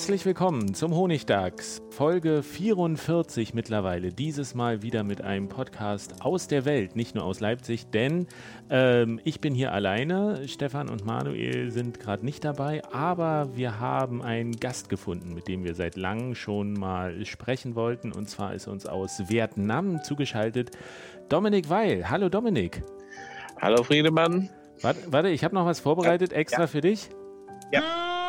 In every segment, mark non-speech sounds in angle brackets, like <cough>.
Herzlich willkommen zum Honigdachs, Folge 44 mittlerweile. Dieses Mal wieder mit einem Podcast aus der Welt, nicht nur aus Leipzig, denn ähm, ich bin hier alleine. Stefan und Manuel sind gerade nicht dabei, aber wir haben einen Gast gefunden, mit dem wir seit langem schon mal sprechen wollten. Und zwar ist uns aus Vietnam zugeschaltet Dominik Weil. Hallo Dominik. Hallo Friedemann. Warte, warte ich habe noch was vorbereitet extra ja. für dich. Ja.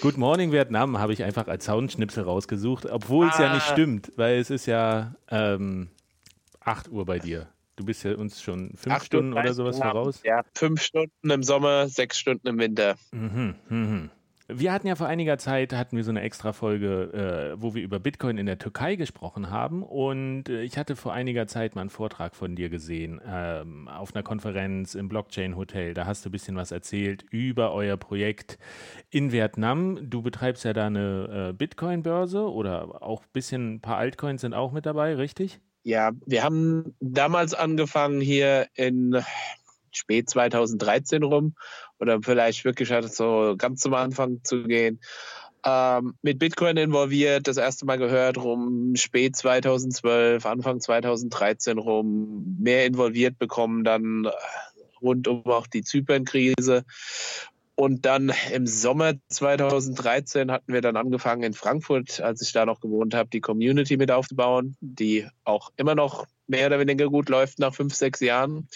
Good Morning Vietnam habe ich einfach als Soundschnipsel rausgesucht, obwohl es ah. ja nicht stimmt, weil es ist ja ähm, 8 Uhr bei dir. Du bist ja uns schon fünf Stunden oder sowas voraus. Ja, fünf Stunden im Sommer, sechs Stunden im Winter. Mhm, mhm. Wir hatten ja vor einiger Zeit hatten wir so eine extra Folge, äh, wo wir über Bitcoin in der Türkei gesprochen haben. Und äh, ich hatte vor einiger Zeit mal einen Vortrag von dir gesehen ähm, auf einer Konferenz im Blockchain Hotel. Da hast du ein bisschen was erzählt über euer Projekt in Vietnam. Du betreibst ja da eine äh, Bitcoin-Börse oder auch ein bisschen ein paar Altcoins sind auch mit dabei, richtig? Ja, wir haben damals angefangen hier in spät 2013 rum oder vielleicht wirklich halt so ganz zum Anfang zu gehen. Ähm, mit Bitcoin involviert, das erste Mal gehört rum, spät 2012, Anfang 2013 rum, mehr involviert bekommen, dann rund um auch die Zypern-Krise. Und dann im Sommer 2013 hatten wir dann angefangen in Frankfurt, als ich da noch gewohnt habe, die Community mit aufzubauen, die auch immer noch mehr oder weniger gut läuft nach fünf, sechs Jahren.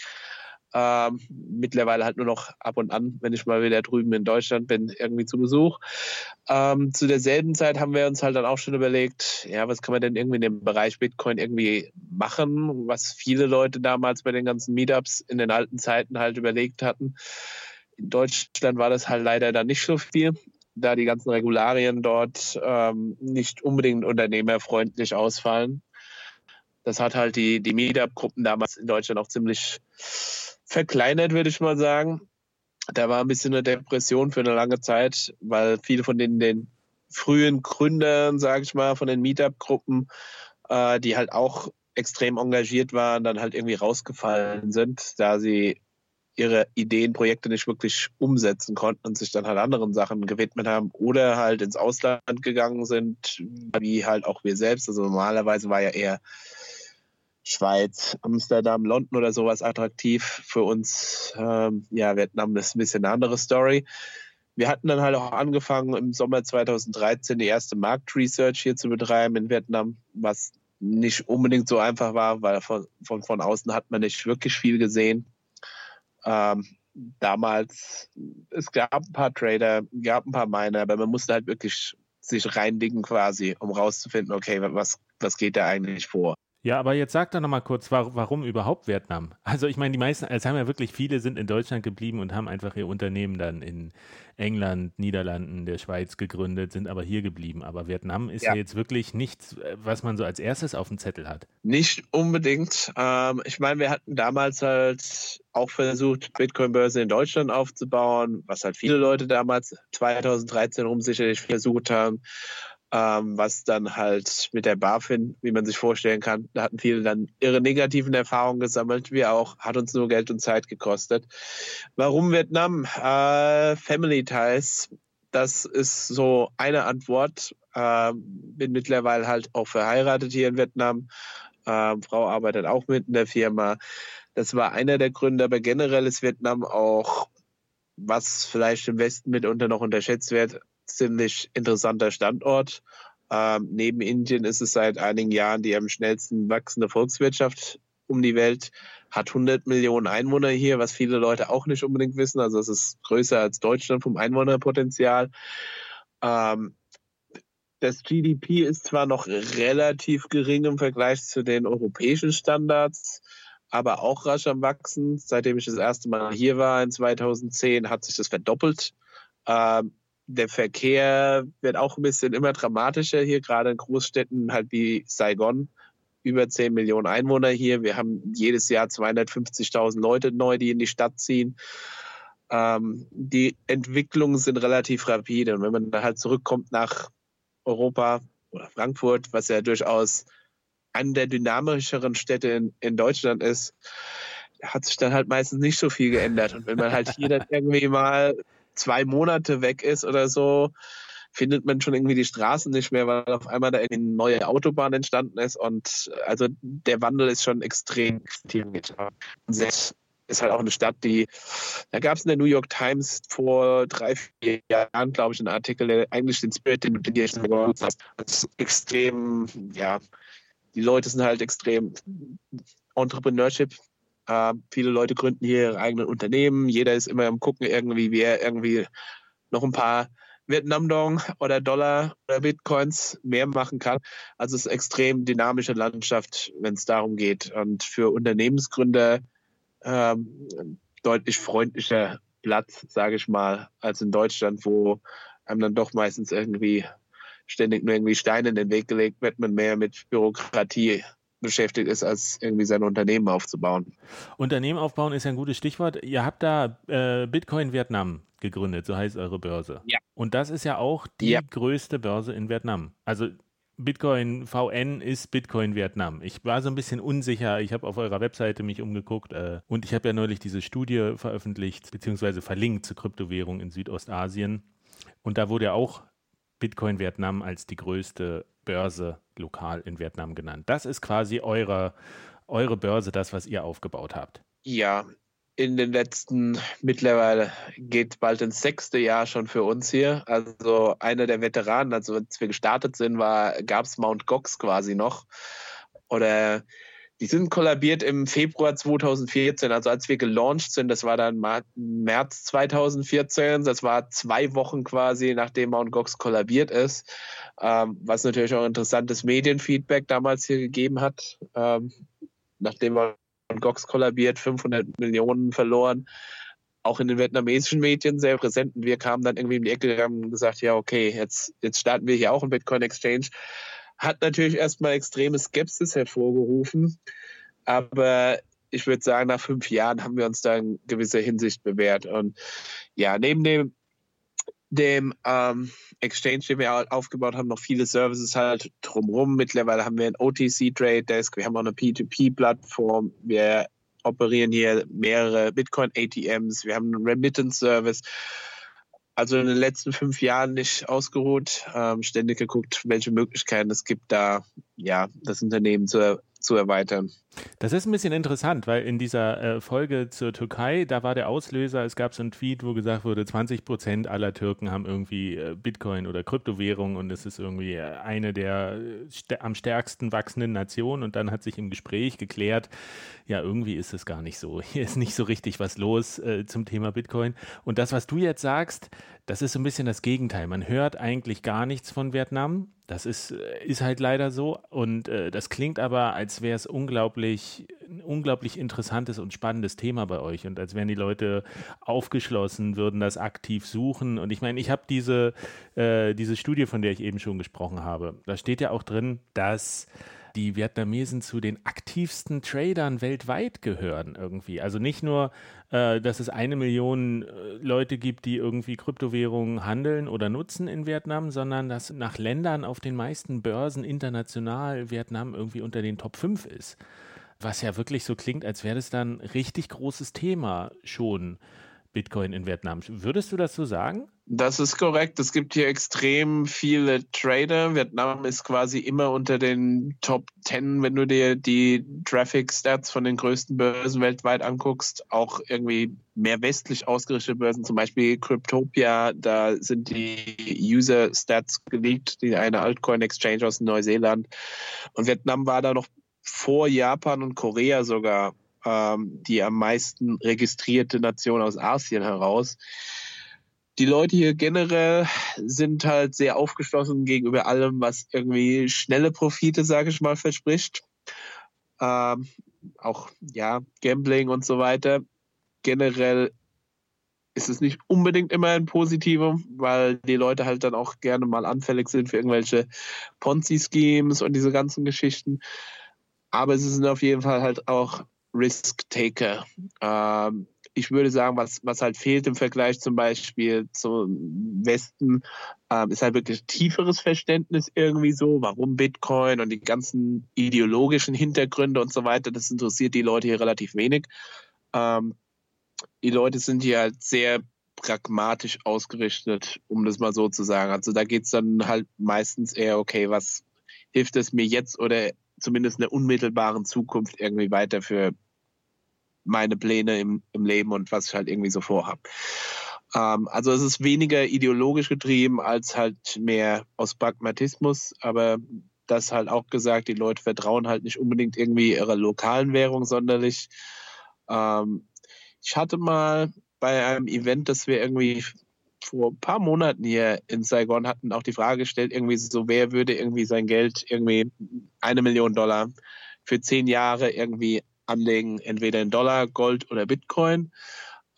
Ähm, mittlerweile halt nur noch ab und an, wenn ich mal wieder drüben in Deutschland bin, irgendwie zu Besuch. Ähm, zu derselben Zeit haben wir uns halt dann auch schon überlegt, ja, was kann man denn irgendwie in dem Bereich Bitcoin irgendwie machen, was viele Leute damals bei den ganzen Meetups in den alten Zeiten halt überlegt hatten. In Deutschland war das halt leider dann nicht so viel, da die ganzen Regularien dort ähm, nicht unbedingt unternehmerfreundlich ausfallen. Das hat halt die, die Meetup-Gruppen damals in Deutschland auch ziemlich verkleinert, würde ich mal sagen. Da war ein bisschen eine Depression für eine lange Zeit, weil viele von den, den frühen Gründern, sage ich mal, von den Meetup-Gruppen, äh, die halt auch extrem engagiert waren, dann halt irgendwie rausgefallen sind, da sie ihre Ideen, Projekte nicht wirklich umsetzen konnten und sich dann halt anderen Sachen gewidmet haben oder halt ins Ausland gegangen sind, wie halt auch wir selbst. Also normalerweise war ja eher Schweiz, Amsterdam, London oder sowas attraktiv. Für uns, ähm, ja, Vietnam ist ein bisschen eine andere Story. Wir hatten dann halt auch angefangen, im Sommer 2013 die erste Marktresearch hier zu betreiben in Vietnam, was nicht unbedingt so einfach war, weil von, von, von außen hat man nicht wirklich viel gesehen. Ähm, damals, es gab ein paar Trader, gab ein paar Miner, aber man musste halt wirklich sich reindicken quasi, um rauszufinden, okay, was, was geht da eigentlich vor. Ja, aber jetzt sag doch nochmal kurz, warum überhaupt Vietnam? Also ich meine, die meisten, es haben ja wirklich viele sind in Deutschland geblieben und haben einfach ihr Unternehmen dann in England, Niederlanden, der Schweiz gegründet, sind aber hier geblieben. Aber Vietnam ist ja, ja jetzt wirklich nichts, was man so als erstes auf dem Zettel hat. Nicht unbedingt. Ähm, ich meine, wir hatten damals halt auch versucht, Bitcoin-Börse in Deutschland aufzubauen, was halt viele Leute damals 2013 rum sicherlich versucht haben ähm, was dann halt mit der BaFin, wie man sich vorstellen kann, da hatten viele dann ihre negativen Erfahrungen gesammelt, wie auch, hat uns nur Geld und Zeit gekostet. Warum Vietnam? Äh, Family Ties. das ist so eine Antwort. Ähm, bin mittlerweile halt auch verheiratet hier in Vietnam. Ähm, Frau arbeitet auch mit in der Firma. Das war einer der Gründe, aber generell ist Vietnam auch, was vielleicht im Westen mitunter noch unterschätzt wird, ziemlich interessanter Standort. Ähm, neben Indien ist es seit einigen Jahren die am schnellsten wachsende Volkswirtschaft um die Welt, hat 100 Millionen Einwohner hier, was viele Leute auch nicht unbedingt wissen. Also es ist größer als Deutschland vom Einwohnerpotenzial. Ähm, das GDP ist zwar noch relativ gering im Vergleich zu den europäischen Standards, aber auch rasch am Wachsen. Seitdem ich das erste Mal hier war in 2010, hat sich das verdoppelt. Ähm, der Verkehr wird auch ein bisschen immer dramatischer hier, gerade in Großstädten halt wie Saigon. Über 10 Millionen Einwohner hier. Wir haben jedes Jahr 250.000 Leute neu, die in die Stadt ziehen. Ähm, die Entwicklungen sind relativ rapide. Und wenn man dann halt zurückkommt nach Europa oder Frankfurt, was ja durchaus eine der dynamischeren Städte in, in Deutschland ist, hat sich dann halt meistens nicht so viel geändert. Und wenn man halt hier dann <laughs> irgendwie mal zwei Monate weg ist oder so, findet man schon irgendwie die Straßen nicht mehr, weil auf einmal da eine neue Autobahn entstanden ist. Und also der Wandel ist schon extrem. Das ist halt auch eine Stadt, die, da gab es in der New York Times vor drei, vier Jahren, glaube ich, einen Artikel, der eigentlich den Spirit, den du dir gesagt hast, das ist extrem, ja, die Leute sind halt extrem Entrepreneurship äh, viele Leute gründen hier ihre eigenen Unternehmen. Jeder ist immer am Gucken, irgendwie, wie er irgendwie noch ein paar Vietnam-Dong oder Dollar oder Bitcoins mehr machen kann. Also es ist eine extrem dynamische Landschaft, wenn es darum geht. Und für Unternehmensgründer ähm, deutlich freundlicher Platz, sage ich mal, als in Deutschland, wo einem dann doch meistens irgendwie ständig nur irgendwie Steine in den Weg gelegt wird, man mehr mit Bürokratie beschäftigt ist, als irgendwie sein Unternehmen aufzubauen. Unternehmen aufbauen ist ja ein gutes Stichwort. Ihr habt da äh, Bitcoin Vietnam gegründet, so heißt eure Börse. Ja. Und das ist ja auch die ja. größte Börse in Vietnam. Also Bitcoin VN ist Bitcoin Vietnam. Ich war so ein bisschen unsicher. Ich habe auf eurer Webseite mich umgeguckt äh, und ich habe ja neulich diese Studie veröffentlicht, beziehungsweise verlinkt zur Kryptowährung in Südostasien. Und da wurde ja auch Bitcoin Vietnam als die größte Börse lokal in Vietnam genannt. Das ist quasi eure, eure Börse, das, was ihr aufgebaut habt. Ja, in den letzten, mittlerweile geht bald ins sechste Jahr schon für uns hier. Also einer der Veteranen, also als wir gestartet sind, gab es Mount Gox quasi noch. Oder die sind kollabiert im Februar 2014, also als wir gelauncht sind, das war dann März 2014, das war zwei Wochen quasi, nachdem Mt. Gox kollabiert ist, ähm, was natürlich auch interessantes Medienfeedback damals hier gegeben hat, ähm, nachdem Mt. Gox kollabiert, 500 Millionen verloren, auch in den vietnamesischen Medien sehr präsent. Und wir kamen dann irgendwie in die Ecke und gesagt, ja, okay, jetzt, jetzt starten wir hier auch einen Bitcoin Exchange hat natürlich erstmal extreme Skepsis hervorgerufen. Aber ich würde sagen, nach fünf Jahren haben wir uns da in gewisser Hinsicht bewährt. Und ja, neben dem, dem ähm, Exchange, den wir aufgebaut haben, noch viele Services halt drumherum. Mittlerweile haben wir ein OTC Trade Desk, wir haben auch eine P2P-Plattform, wir operieren hier mehrere Bitcoin-ATMs, wir haben einen Remittance-Service also in den letzten fünf Jahren nicht ausgeruht, ähm, ständig geguckt, welche Möglichkeiten es gibt, da ja das Unternehmen zu, zu erweitern. Das ist ein bisschen interessant, weil in dieser äh, Folge zur Türkei, da war der Auslöser, es gab so einen Tweet, wo gesagt wurde, 20 Prozent aller Türken haben irgendwie äh, Bitcoin oder Kryptowährung und es ist irgendwie äh, eine der st am stärksten wachsenden Nationen und dann hat sich im Gespräch geklärt, ja, irgendwie ist es gar nicht so. <laughs> Hier ist nicht so richtig was los äh, zum Thema Bitcoin. Und das, was du jetzt sagst, das ist so ein bisschen das Gegenteil. Man hört eigentlich gar nichts von Vietnam. Das ist, äh, ist halt leider so. Und äh, das klingt aber, als wäre es unglaublich, ein unglaublich interessantes und spannendes Thema bei euch. Und als wären die Leute aufgeschlossen, würden das aktiv suchen. Und ich meine, ich habe diese, äh, diese Studie, von der ich eben schon gesprochen habe. Da steht ja auch drin, dass die Vietnamesen zu den aktivsten Tradern weltweit gehören irgendwie. Also nicht nur, äh, dass es eine Million äh, Leute gibt, die irgendwie Kryptowährungen handeln oder nutzen in Vietnam, sondern dass nach Ländern auf den meisten Börsen international Vietnam irgendwie unter den Top 5 ist. Was ja wirklich so klingt, als wäre das dann ein richtig großes Thema schon Bitcoin in Vietnam. Würdest du das so sagen? Das ist korrekt. Es gibt hier extrem viele Trader. Vietnam ist quasi immer unter den Top 10, wenn du dir die Traffic Stats von den größten Börsen weltweit anguckst. Auch irgendwie mehr westlich ausgerichtete Börsen, zum Beispiel Cryptopia, da sind die User Stats geleakt, die eine Altcoin Exchange aus Neuseeland. Und Vietnam war da noch vor Japan und Korea sogar die am meisten registrierte Nation aus Asien heraus. Die Leute hier generell sind halt sehr aufgeschlossen gegenüber allem, was irgendwie schnelle Profite, sage ich mal, verspricht. Ähm, auch ja, Gambling und so weiter. Generell ist es nicht unbedingt immer ein Positivum, weil die Leute halt dann auch gerne mal anfällig sind für irgendwelche Ponzi-Schemes und diese ganzen Geschichten. Aber es sind auf jeden Fall halt auch Risk-Taker. Ähm, ich würde sagen, was, was halt fehlt im Vergleich zum Beispiel zum Westen, ähm, ist halt wirklich tieferes Verständnis irgendwie so, warum Bitcoin und die ganzen ideologischen Hintergründe und so weiter, das interessiert die Leute hier relativ wenig. Ähm, die Leute sind hier halt sehr pragmatisch ausgerichtet, um das mal so zu sagen. Also da geht es dann halt meistens eher, okay, was hilft es mir jetzt oder zumindest in der unmittelbaren Zukunft irgendwie weiter für meine Pläne im, im Leben und was ich halt irgendwie so vorhabe. Ähm, also es ist weniger ideologisch getrieben als halt mehr aus Pragmatismus, aber das halt auch gesagt, die Leute vertrauen halt nicht unbedingt irgendwie ihrer lokalen Währung sonderlich. Ähm, ich hatte mal bei einem Event, das wir irgendwie vor ein paar Monaten hier in Saigon hatten, auch die Frage gestellt, irgendwie so, wer würde irgendwie sein Geld irgendwie eine Million Dollar für zehn Jahre irgendwie anlegen, entweder in Dollar, Gold oder Bitcoin.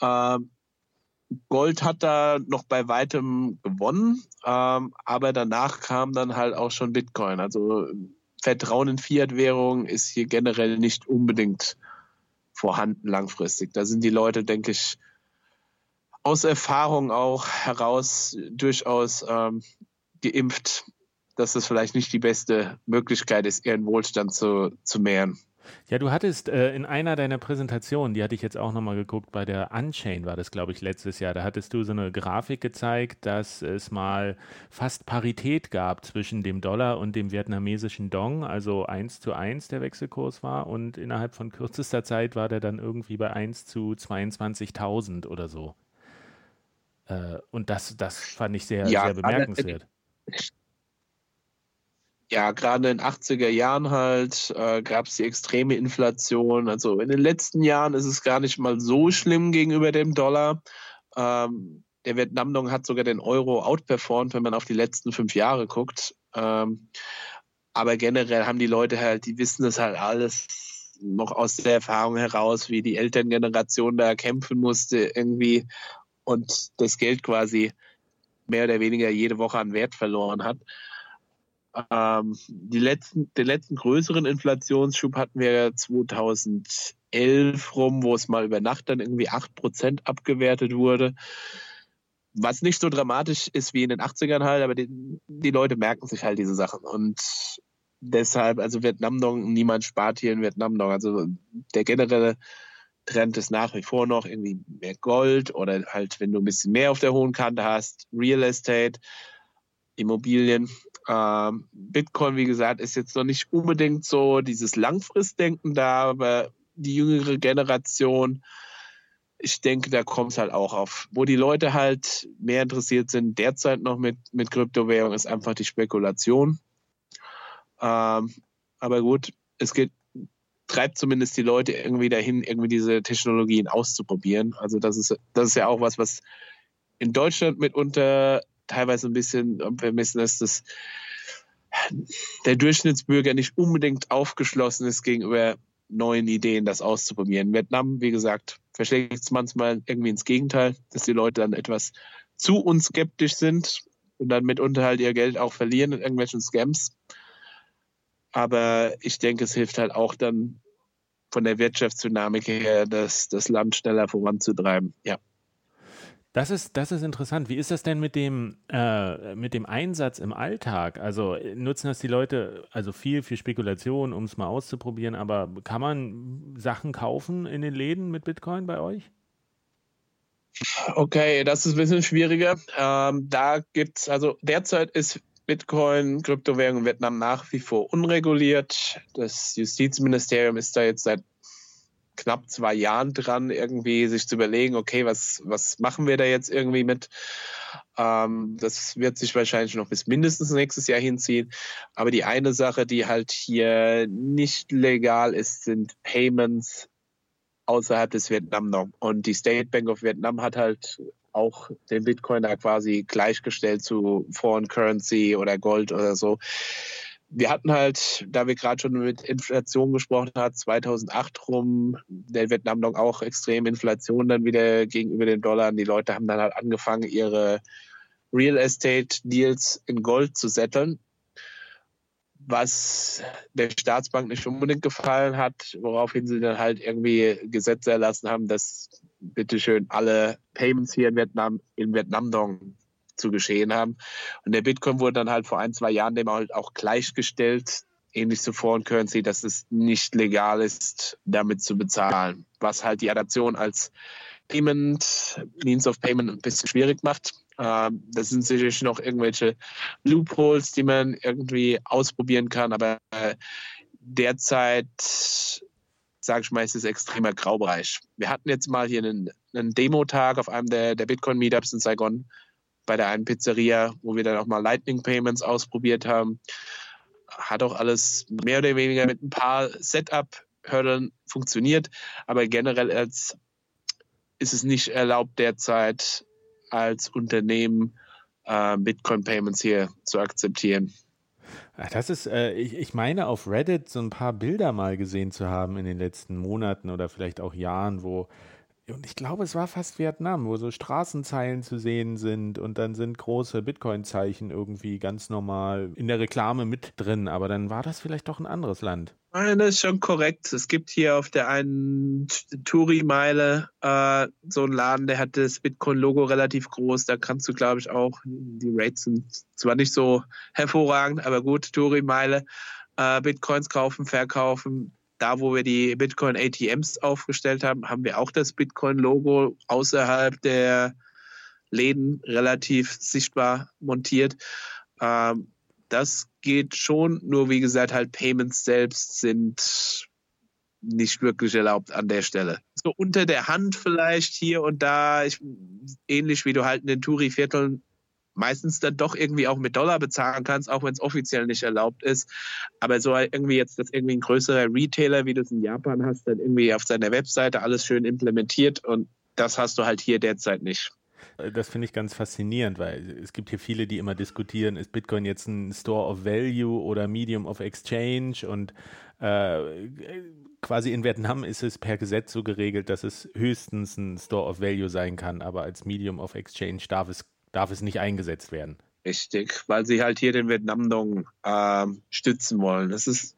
Ähm, Gold hat da noch bei weitem gewonnen, ähm, aber danach kam dann halt auch schon Bitcoin. Also Vertrauen in Fiat-Währung ist hier generell nicht unbedingt vorhanden langfristig. Da sind die Leute, denke ich, aus Erfahrung auch heraus durchaus ähm, geimpft, dass das vielleicht nicht die beste Möglichkeit ist, ihren Wohlstand zu, zu mehren. Ja, du hattest äh, in einer deiner Präsentationen, die hatte ich jetzt auch nochmal geguckt, bei der Unchain war das, glaube ich, letztes Jahr, da hattest du so eine Grafik gezeigt, dass es mal fast Parität gab zwischen dem Dollar und dem vietnamesischen Dong, also 1 zu 1 der Wechselkurs war und innerhalb von kürzester Zeit war der dann irgendwie bei 1 zu 22.000 oder so. Äh, und das, das fand ich sehr, ja, sehr bemerkenswert. Alle, ja, gerade in den 80er Jahren halt äh, gab es die extreme Inflation. Also in den letzten Jahren ist es gar nicht mal so schlimm gegenüber dem Dollar. Ähm, der Vietnam-Dong hat sogar den Euro outperformed, wenn man auf die letzten fünf Jahre guckt. Ähm, aber generell haben die Leute halt, die wissen das halt alles noch aus der Erfahrung heraus, wie die Elterngeneration da kämpfen musste irgendwie und das Geld quasi mehr oder weniger jede Woche an Wert verloren hat. Ähm, die letzten, den letzten größeren Inflationsschub hatten wir 2011 rum, wo es mal über Nacht dann irgendwie 8% abgewertet wurde. Was nicht so dramatisch ist wie in den 80ern halt, aber die, die Leute merken sich halt diese Sachen. Und deshalb, also Vietnam-Dong, niemand spart hier in Vietnam-Dong. Also der generelle Trend ist nach wie vor noch irgendwie mehr Gold oder halt, wenn du ein bisschen mehr auf der hohen Kante hast, Real Estate, Immobilien. Ähm, Bitcoin, wie gesagt, ist jetzt noch nicht unbedingt so dieses Langfristdenken da, aber die jüngere Generation, ich denke, da kommt es halt auch auf. Wo die Leute halt mehr interessiert sind, derzeit noch mit, mit Kryptowährung, ist einfach die Spekulation. Ähm, aber gut, es geht, treibt zumindest die Leute irgendwie dahin, irgendwie diese Technologien auszuprobieren. Also das ist, das ist ja auch was, was in Deutschland mitunter teilweise ein bisschen vermissen, dass das der Durchschnittsbürger nicht unbedingt aufgeschlossen ist gegenüber neuen Ideen, das auszuprobieren. Vietnam, wie gesagt, verschlägt es manchmal irgendwie ins Gegenteil, dass die Leute dann etwas zu unskeptisch sind und dann mitunter halt ihr Geld auch verlieren in irgendwelchen Scams. Aber ich denke, es hilft halt auch dann von der Wirtschaftsdynamik her, das, das Land schneller voranzutreiben. Ja. Das ist, das ist interessant. Wie ist das denn mit dem, äh, mit dem Einsatz im Alltag? Also nutzen das die Leute also viel für Spekulation, um es mal auszuprobieren, aber kann man Sachen kaufen in den Läden mit Bitcoin bei euch? Okay, das ist ein bisschen schwieriger. Ähm, da gibt es, also derzeit ist Bitcoin, Kryptowährung in Vietnam nach wie vor unreguliert. Das Justizministerium ist da jetzt seit knapp zwei Jahren dran, irgendwie sich zu überlegen, okay, was, was machen wir da jetzt irgendwie mit? Ähm, das wird sich wahrscheinlich noch bis mindestens nächstes Jahr hinziehen. Aber die eine Sache, die halt hier nicht legal ist, sind Payments außerhalb des Vietnam Dong. Und die State Bank of Vietnam hat halt auch den Bitcoin da quasi gleichgestellt zu Foreign Currency oder Gold oder so wir hatten halt, da wir gerade schon mit Inflation gesprochen haben, 2008 rum, der Vietnam Dong auch extrem Inflation dann wieder gegenüber den Dollar. Die Leute haben dann halt angefangen, ihre Real Estate Deals in Gold zu setteln, was der Staatsbank nicht unbedingt gefallen hat, woraufhin sie dann halt irgendwie Gesetze erlassen haben, dass bitteschön alle Payments hier in Vietnam in Vietnam Dong zu geschehen haben. Und der Bitcoin wurde dann halt vor ein, zwei Jahren dem halt auch gleichgestellt, ähnlich zu Foreign Currency, dass es nicht legal ist, damit zu bezahlen. Was halt die Adaption als Payment, Means of Payment ein bisschen schwierig macht. Ähm, das sind sicherlich noch irgendwelche Loopholes, die man irgendwie ausprobieren kann, aber äh, derzeit, sage ich mal, ist es extremer Graubereich. Wir hatten jetzt mal hier einen, einen Demo-Tag auf einem der, der Bitcoin-Meetups in Saigon bei der einen Pizzeria, wo wir dann auch mal Lightning Payments ausprobiert haben. Hat auch alles mehr oder weniger mit ein paar Setup-Hürdeln funktioniert, aber generell als ist es nicht erlaubt derzeit als Unternehmen äh, Bitcoin Payments hier zu akzeptieren. Das ist, äh, ich, ich meine, auf Reddit so ein paar Bilder mal gesehen zu haben in den letzten Monaten oder vielleicht auch Jahren, wo und ich glaube, es war fast Vietnam, wo so Straßenzeilen zu sehen sind und dann sind große Bitcoin-Zeichen irgendwie ganz normal in der Reklame mit drin. Aber dann war das vielleicht doch ein anderes Land. Nein, das ist schon korrekt. Es gibt hier auf der einen Touri-Meile äh, so einen Laden, der hat das Bitcoin-Logo relativ groß. Da kannst du, glaube ich, auch, die Rates sind zwar nicht so hervorragend, aber gut, Touri-Meile, äh, Bitcoins kaufen, verkaufen da, wo wir die Bitcoin ATMs aufgestellt haben, haben wir auch das Bitcoin-Logo außerhalb der Läden relativ sichtbar montiert. Ähm, das geht schon, nur wie gesagt, halt Payments selbst sind nicht wirklich erlaubt an der Stelle. So unter der Hand vielleicht hier und da, ich, ähnlich wie du halt in den Touri-Vierteln meistens dann doch irgendwie auch mit Dollar bezahlen kannst, auch wenn es offiziell nicht erlaubt ist. Aber so irgendwie jetzt, dass irgendwie ein größerer Retailer, wie du es in Japan hast, dann irgendwie auf seiner Webseite alles schön implementiert und das hast du halt hier derzeit nicht. Das finde ich ganz faszinierend, weil es gibt hier viele, die immer diskutieren, ist Bitcoin jetzt ein Store of Value oder Medium of Exchange und äh, quasi in Vietnam ist es per Gesetz so geregelt, dass es höchstens ein Store of Value sein kann, aber als Medium of Exchange darf es darf es nicht eingesetzt werden. Richtig, weil sie halt hier den Vietnam-Dong äh, stützen wollen. Das ist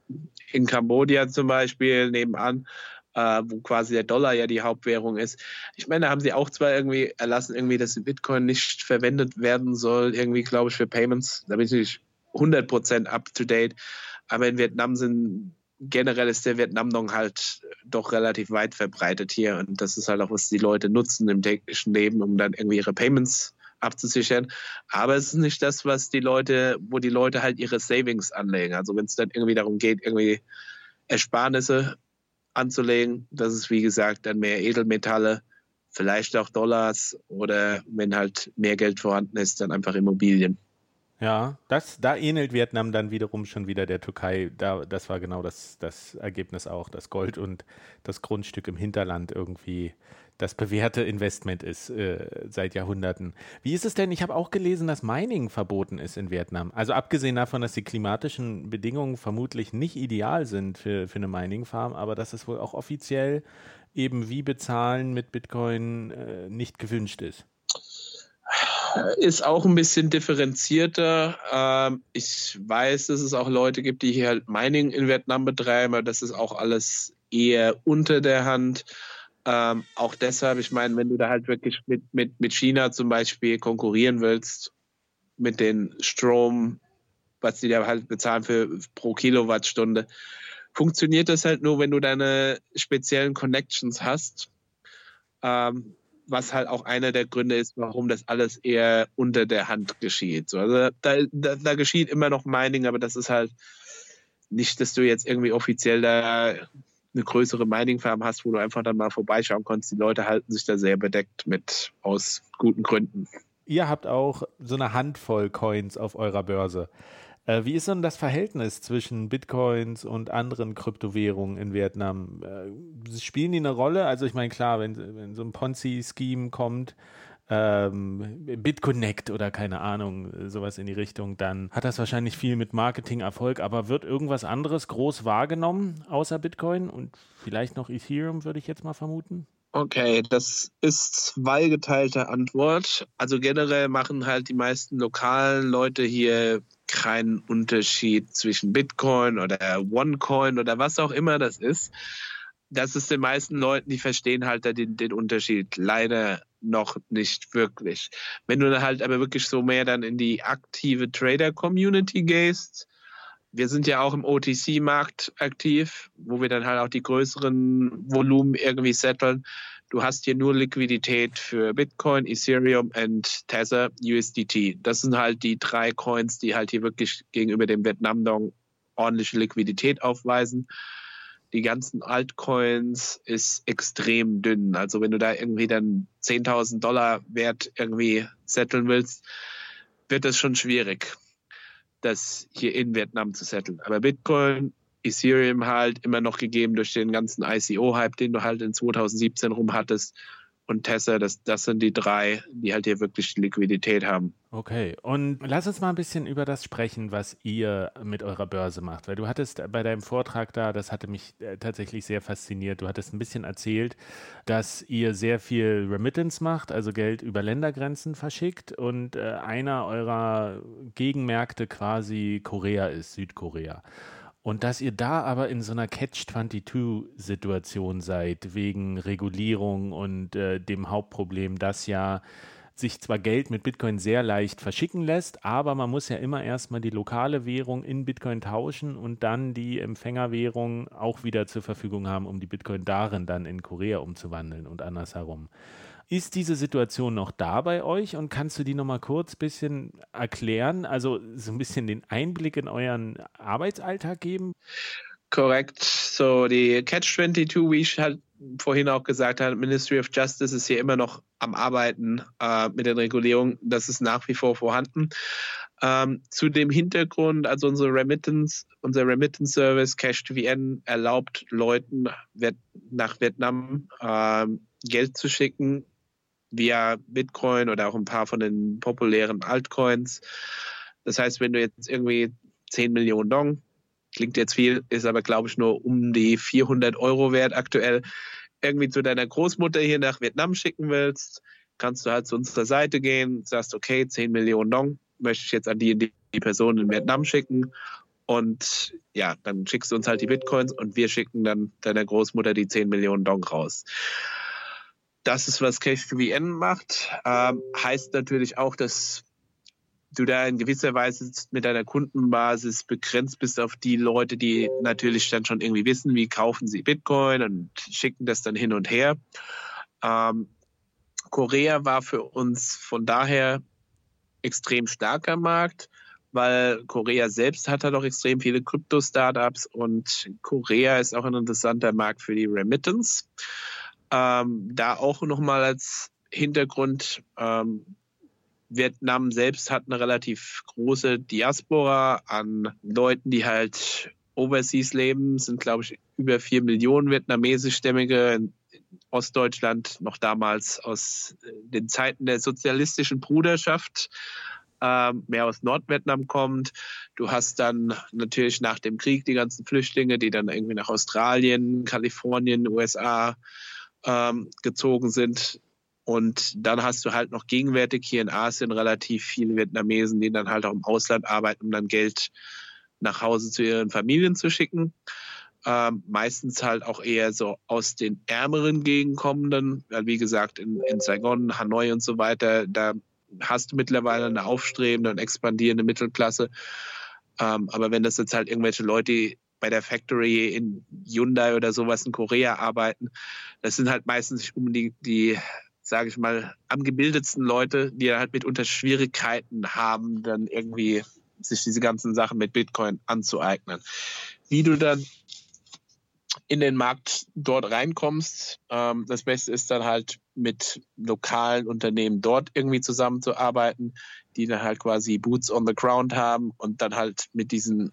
in Kambodscha zum Beispiel nebenan, äh, wo quasi der Dollar ja die Hauptwährung ist. Ich meine, da haben sie auch zwar irgendwie erlassen, irgendwie, dass Bitcoin nicht verwendet werden soll, irgendwie, glaube ich, für Payments. Da bin ich nicht 100% up to date. Aber in Vietnam sind generell ist der Vietnam-Dong halt doch relativ weit verbreitet hier. Und das ist halt auch, was die Leute nutzen im täglichen Leben, um dann irgendwie ihre Payments abzusichern. Aber es ist nicht das, was die Leute, wo die Leute halt ihre Savings anlegen. Also wenn es dann irgendwie darum geht, irgendwie Ersparnisse anzulegen, das ist wie gesagt dann mehr Edelmetalle, vielleicht auch Dollars oder wenn halt mehr Geld vorhanden ist, dann einfach Immobilien. Ja, das, da ähnelt Vietnam dann wiederum schon wieder der Türkei. Da, das war genau das, das Ergebnis auch, dass Gold und das Grundstück im Hinterland irgendwie das bewährte Investment ist äh, seit Jahrhunderten. Wie ist es denn? Ich habe auch gelesen, dass Mining verboten ist in Vietnam. Also abgesehen davon, dass die klimatischen Bedingungen vermutlich nicht ideal sind für, für eine Mining-Farm, aber dass es wohl auch offiziell eben wie bezahlen mit Bitcoin äh, nicht gewünscht ist. Ist auch ein bisschen differenzierter. Ähm, ich weiß, dass es auch Leute gibt, die hier halt Mining in Vietnam betreiben, aber das ist auch alles eher unter der Hand. Ähm, auch deshalb, ich meine, wenn du da halt wirklich mit, mit, mit China zum Beispiel konkurrieren willst, mit den Strom, was die da halt bezahlen für pro Kilowattstunde, funktioniert das halt nur, wenn du deine speziellen Connections hast. Ähm, was halt auch einer der Gründe ist, warum das alles eher unter der Hand geschieht. So, also da, da, da geschieht immer noch Mining, aber das ist halt nicht, dass du jetzt irgendwie offiziell da eine größere Mining-Farm hast, wo du einfach dann mal vorbeischauen kannst. Die Leute halten sich da sehr bedeckt mit aus guten Gründen. Ihr habt auch so eine Handvoll Coins auf eurer Börse. Äh, wie ist denn das Verhältnis zwischen Bitcoins und anderen Kryptowährungen in Vietnam? Äh, spielen die eine Rolle? Also ich meine, klar, wenn, wenn so ein Ponzi-Scheme kommt, ähm, BitConnect oder keine Ahnung, sowas in die Richtung, dann hat das wahrscheinlich viel mit Marketing-Erfolg, aber wird irgendwas anderes groß wahrgenommen außer Bitcoin und vielleicht noch Ethereum, würde ich jetzt mal vermuten? Okay, das ist zweigeteilte Antwort. Also generell machen halt die meisten lokalen Leute hier keinen Unterschied zwischen Bitcoin oder OneCoin oder was auch immer das ist. Das ist den meisten Leuten, die verstehen halt den, den Unterschied leider noch nicht wirklich. Wenn du halt aber wirklich so mehr dann in die aktive Trader-Community gehst, wir sind ja auch im OTC-Markt aktiv, wo wir dann halt auch die größeren Volumen irgendwie setteln. Du hast hier nur Liquidität für Bitcoin, Ethereum und Tether USDT. Das sind halt die drei Coins, die halt hier wirklich gegenüber dem Vietnam-Dong ordentliche Liquidität aufweisen. Die ganzen Altcoins ist extrem dünn. Also wenn du da irgendwie dann 10.000 Dollar Wert irgendwie setteln willst, wird das schon schwierig, das hier in Vietnam zu setteln. Aber Bitcoin Ethereum halt immer noch gegeben durch den ganzen ICO-Hype, den du halt in 2017 rum hattest. Und Tesla, das, das sind die drei, die halt hier wirklich Liquidität haben. Okay, und lass uns mal ein bisschen über das sprechen, was ihr mit eurer Börse macht. Weil du hattest bei deinem Vortrag da, das hatte mich äh, tatsächlich sehr fasziniert, du hattest ein bisschen erzählt, dass ihr sehr viel Remittance macht, also Geld über Ländergrenzen verschickt. Und äh, einer eurer Gegenmärkte quasi Korea ist, Südkorea. Und dass ihr da aber in so einer Catch-22-Situation seid, wegen Regulierung und äh, dem Hauptproblem, dass ja sich zwar Geld mit Bitcoin sehr leicht verschicken lässt, aber man muss ja immer erstmal die lokale Währung in Bitcoin tauschen und dann die Empfängerwährung auch wieder zur Verfügung haben, um die Bitcoin darin dann in Korea umzuwandeln und andersherum. Ist diese Situation noch da bei euch und kannst du die nochmal kurz ein bisschen erklären? Also so ein bisschen den Einblick in euren Arbeitsalltag geben? Korrekt. So, die Catch-22, wie ich halt vorhin auch gesagt habe, Ministry of Justice ist hier immer noch am Arbeiten äh, mit den Regulierungen. Das ist nach wie vor vorhanden. Ähm, zu dem Hintergrund, also unsere Remittance, unser Remittance Service Cash2VN erlaubt Leuten nach Vietnam äh, Geld zu schicken via Bitcoin oder auch ein paar von den populären Altcoins. Das heißt, wenn du jetzt irgendwie 10 Millionen Dong, klingt jetzt viel, ist aber, glaube ich, nur um die 400 Euro wert aktuell, irgendwie zu deiner Großmutter hier nach Vietnam schicken willst, kannst du halt zu unserer Seite gehen, sagst, okay, 10 Millionen Dong möchte ich jetzt an die, die Person in Vietnam schicken. Und ja, dann schickst du uns halt die Bitcoins und wir schicken dann deiner Großmutter die 10 Millionen Dong raus. Das ist, was Cash2VN macht. Ähm, heißt natürlich auch, dass du da in gewisser Weise mit deiner Kundenbasis begrenzt bist auf die Leute, die natürlich dann schon irgendwie wissen, wie kaufen sie Bitcoin und schicken das dann hin und her. Ähm, Korea war für uns von daher extrem starker Markt, weil Korea selbst hat halt auch extrem viele Krypto-Startups und Korea ist auch ein interessanter Markt für die Remittance. Ähm, da auch nochmal als Hintergrund, ähm, Vietnam selbst hat eine relativ große Diaspora an Leuten, die halt overseas leben, sind glaube ich über vier Millionen vietnamesischstämmige in Ostdeutschland, noch damals aus den Zeiten der sozialistischen Bruderschaft, ähm, mehr aus Nordvietnam kommt. Du hast dann natürlich nach dem Krieg die ganzen Flüchtlinge, die dann irgendwie nach Australien, Kalifornien, USA ähm, gezogen sind. Und dann hast du halt noch gegenwärtig hier in Asien relativ viele Vietnamesen, die dann halt auch im Ausland arbeiten, um dann Geld nach Hause zu ihren Familien zu schicken. Ähm, meistens halt auch eher so aus den ärmeren Gegenden kommenden, weil wie gesagt in, in Saigon, Hanoi und so weiter, da hast du mittlerweile eine aufstrebende und expandierende Mittelklasse. Ähm, aber wenn das jetzt halt irgendwelche Leute bei der Factory in Hyundai oder sowas in Korea arbeiten. Das sind halt meistens um die, die sage ich mal, am gebildetsten Leute, die halt mitunter Schwierigkeiten haben, dann irgendwie sich diese ganzen Sachen mit Bitcoin anzueignen. Wie du dann in den Markt dort reinkommst, ähm, das Beste ist dann halt mit lokalen Unternehmen dort irgendwie zusammenzuarbeiten, die dann halt quasi Boots on the Ground haben und dann halt mit diesen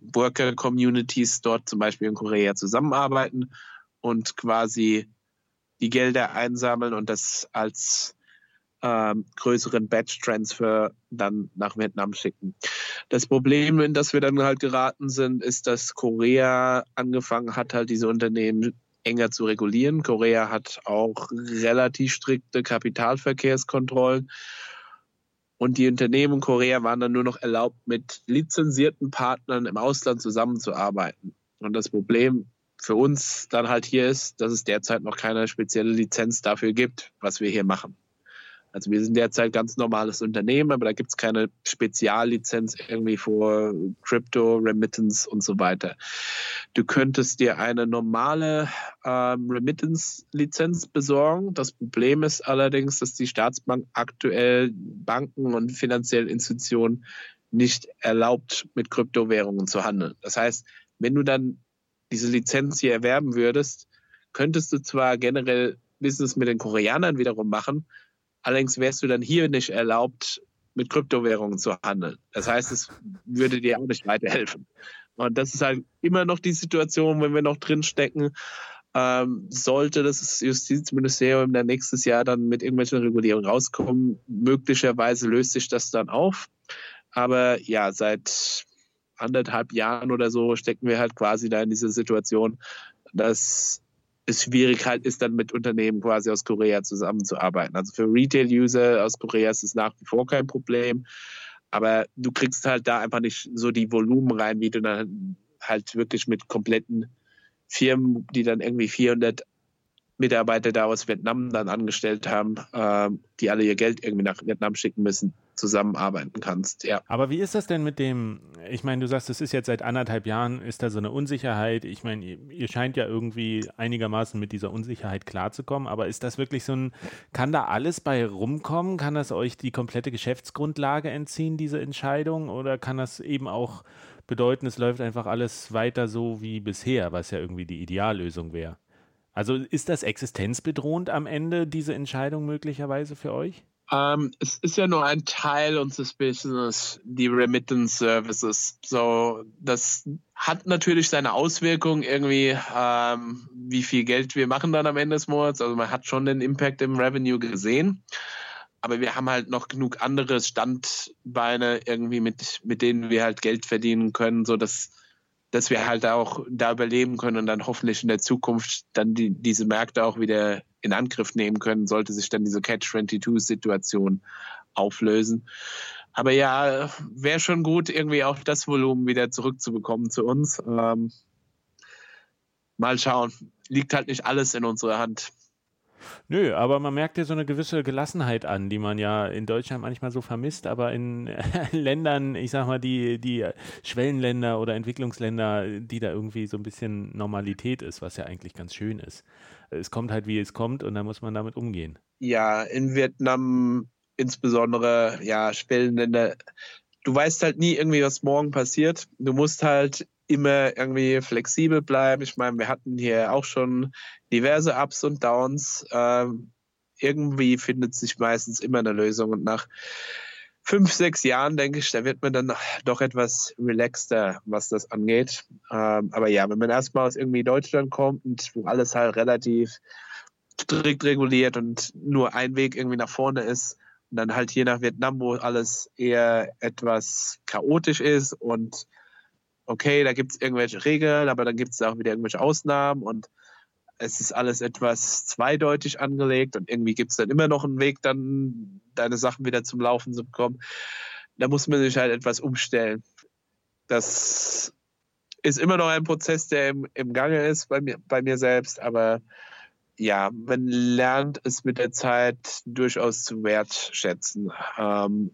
Worker-Communities dort zum Beispiel in Korea zusammenarbeiten und quasi die Gelder einsammeln und das als ähm, größeren Batch-Transfer dann nach Vietnam schicken. Das Problem, in das wir dann halt geraten sind, ist, dass Korea angefangen hat, halt diese Unternehmen enger zu regulieren. Korea hat auch relativ strikte Kapitalverkehrskontrollen. Und die Unternehmen in Korea waren dann nur noch erlaubt, mit lizenzierten Partnern im Ausland zusammenzuarbeiten. Und das Problem für uns dann halt hier ist, dass es derzeit noch keine spezielle Lizenz dafür gibt, was wir hier machen. Also wir sind derzeit ganz normales Unternehmen, aber da gibt es keine Speziallizenz irgendwie vor Crypto, Remittance und so weiter. Du könntest dir eine normale ähm, Remittance-Lizenz besorgen. Das Problem ist allerdings, dass die Staatsbank aktuell Banken und finanziellen Institutionen nicht erlaubt, mit Kryptowährungen zu handeln. Das heißt, wenn du dann diese Lizenz hier erwerben würdest, könntest du zwar generell Business mit den Koreanern wiederum machen, Allerdings wärst du dann hier nicht erlaubt, mit Kryptowährungen zu handeln. Das heißt, es würde dir auch nicht weiterhelfen. Und das ist halt immer noch die Situation, wenn wir noch drinstecken. Ähm, sollte das Justizministerium dann nächstes Jahr dann mit irgendwelchen Regulierungen rauskommen, möglicherweise löst sich das dann auf. Aber ja, seit anderthalb Jahren oder so stecken wir halt quasi da in dieser Situation, dass es schwierig halt ist, dann mit Unternehmen quasi aus Korea zusammenzuarbeiten. Also für Retail-User aus Korea ist es nach wie vor kein Problem. Aber du kriegst halt da einfach nicht so die Volumen rein, wie du dann halt wirklich mit kompletten Firmen, die dann irgendwie 400 Mitarbeiter da aus Vietnam dann angestellt haben, äh, die alle ihr Geld irgendwie nach Vietnam schicken müssen, zusammenarbeiten kannst. Ja. Aber wie ist das denn mit dem, ich meine, du sagst, es ist jetzt seit anderthalb Jahren, ist da so eine Unsicherheit. Ich meine, ihr, ihr scheint ja irgendwie einigermaßen mit dieser Unsicherheit klarzukommen, aber ist das wirklich so ein, kann da alles bei rumkommen? Kann das euch die komplette Geschäftsgrundlage entziehen, diese Entscheidung? Oder kann das eben auch bedeuten, es läuft einfach alles weiter so wie bisher, was ja irgendwie die Ideallösung wäre? Also ist das existenzbedrohend am Ende, diese Entscheidung möglicherweise für euch? Ähm, es ist ja nur ein Teil unseres Business, die Remittance Services. So, das hat natürlich seine Auswirkungen irgendwie, ähm, wie viel Geld wir machen dann am Ende des Monats. Also man hat schon den Impact im Revenue gesehen. Aber wir haben halt noch genug andere Standbeine irgendwie, mit, mit denen wir halt Geld verdienen können, so dass dass wir halt auch da überleben können und dann hoffentlich in der Zukunft dann die, diese Märkte auch wieder in Angriff nehmen können, sollte sich dann diese Catch-22-Situation auflösen. Aber ja, wäre schon gut, irgendwie auch das Volumen wieder zurückzubekommen zu uns. Ähm, mal schauen. Liegt halt nicht alles in unserer Hand. Nö, aber man merkt ja so eine gewisse Gelassenheit an, die man ja in Deutschland manchmal so vermisst, aber in <laughs> Ländern, ich sag mal, die, die Schwellenländer oder Entwicklungsländer, die da irgendwie so ein bisschen Normalität ist, was ja eigentlich ganz schön ist. Es kommt halt, wie es kommt und da muss man damit umgehen. Ja, in Vietnam insbesondere, ja, Schwellenländer, du weißt halt nie irgendwie, was morgen passiert. Du musst halt immer irgendwie flexibel bleiben. Ich meine, wir hatten hier auch schon diverse Ups und Downs. Ähm, irgendwie findet sich meistens immer eine Lösung und nach fünf, sechs Jahren, denke ich, da wird man dann doch etwas relaxter, was das angeht. Ähm, aber ja, wenn man erstmal aus irgendwie Deutschland kommt und wo alles halt relativ strikt reguliert und nur ein Weg irgendwie nach vorne ist, und dann halt hier nach Vietnam, wo alles eher etwas chaotisch ist und okay, da gibt es irgendwelche Regeln, aber dann gibt es auch wieder irgendwelche Ausnahmen und es ist alles etwas zweideutig angelegt und irgendwie gibt es dann immer noch einen Weg, dann deine Sachen wieder zum Laufen zu bekommen. Da muss man sich halt etwas umstellen. Das ist immer noch ein Prozess, der im, im Gange ist bei mir, bei mir selbst, aber ja, man lernt es mit der Zeit durchaus zu wertschätzen. Ähm,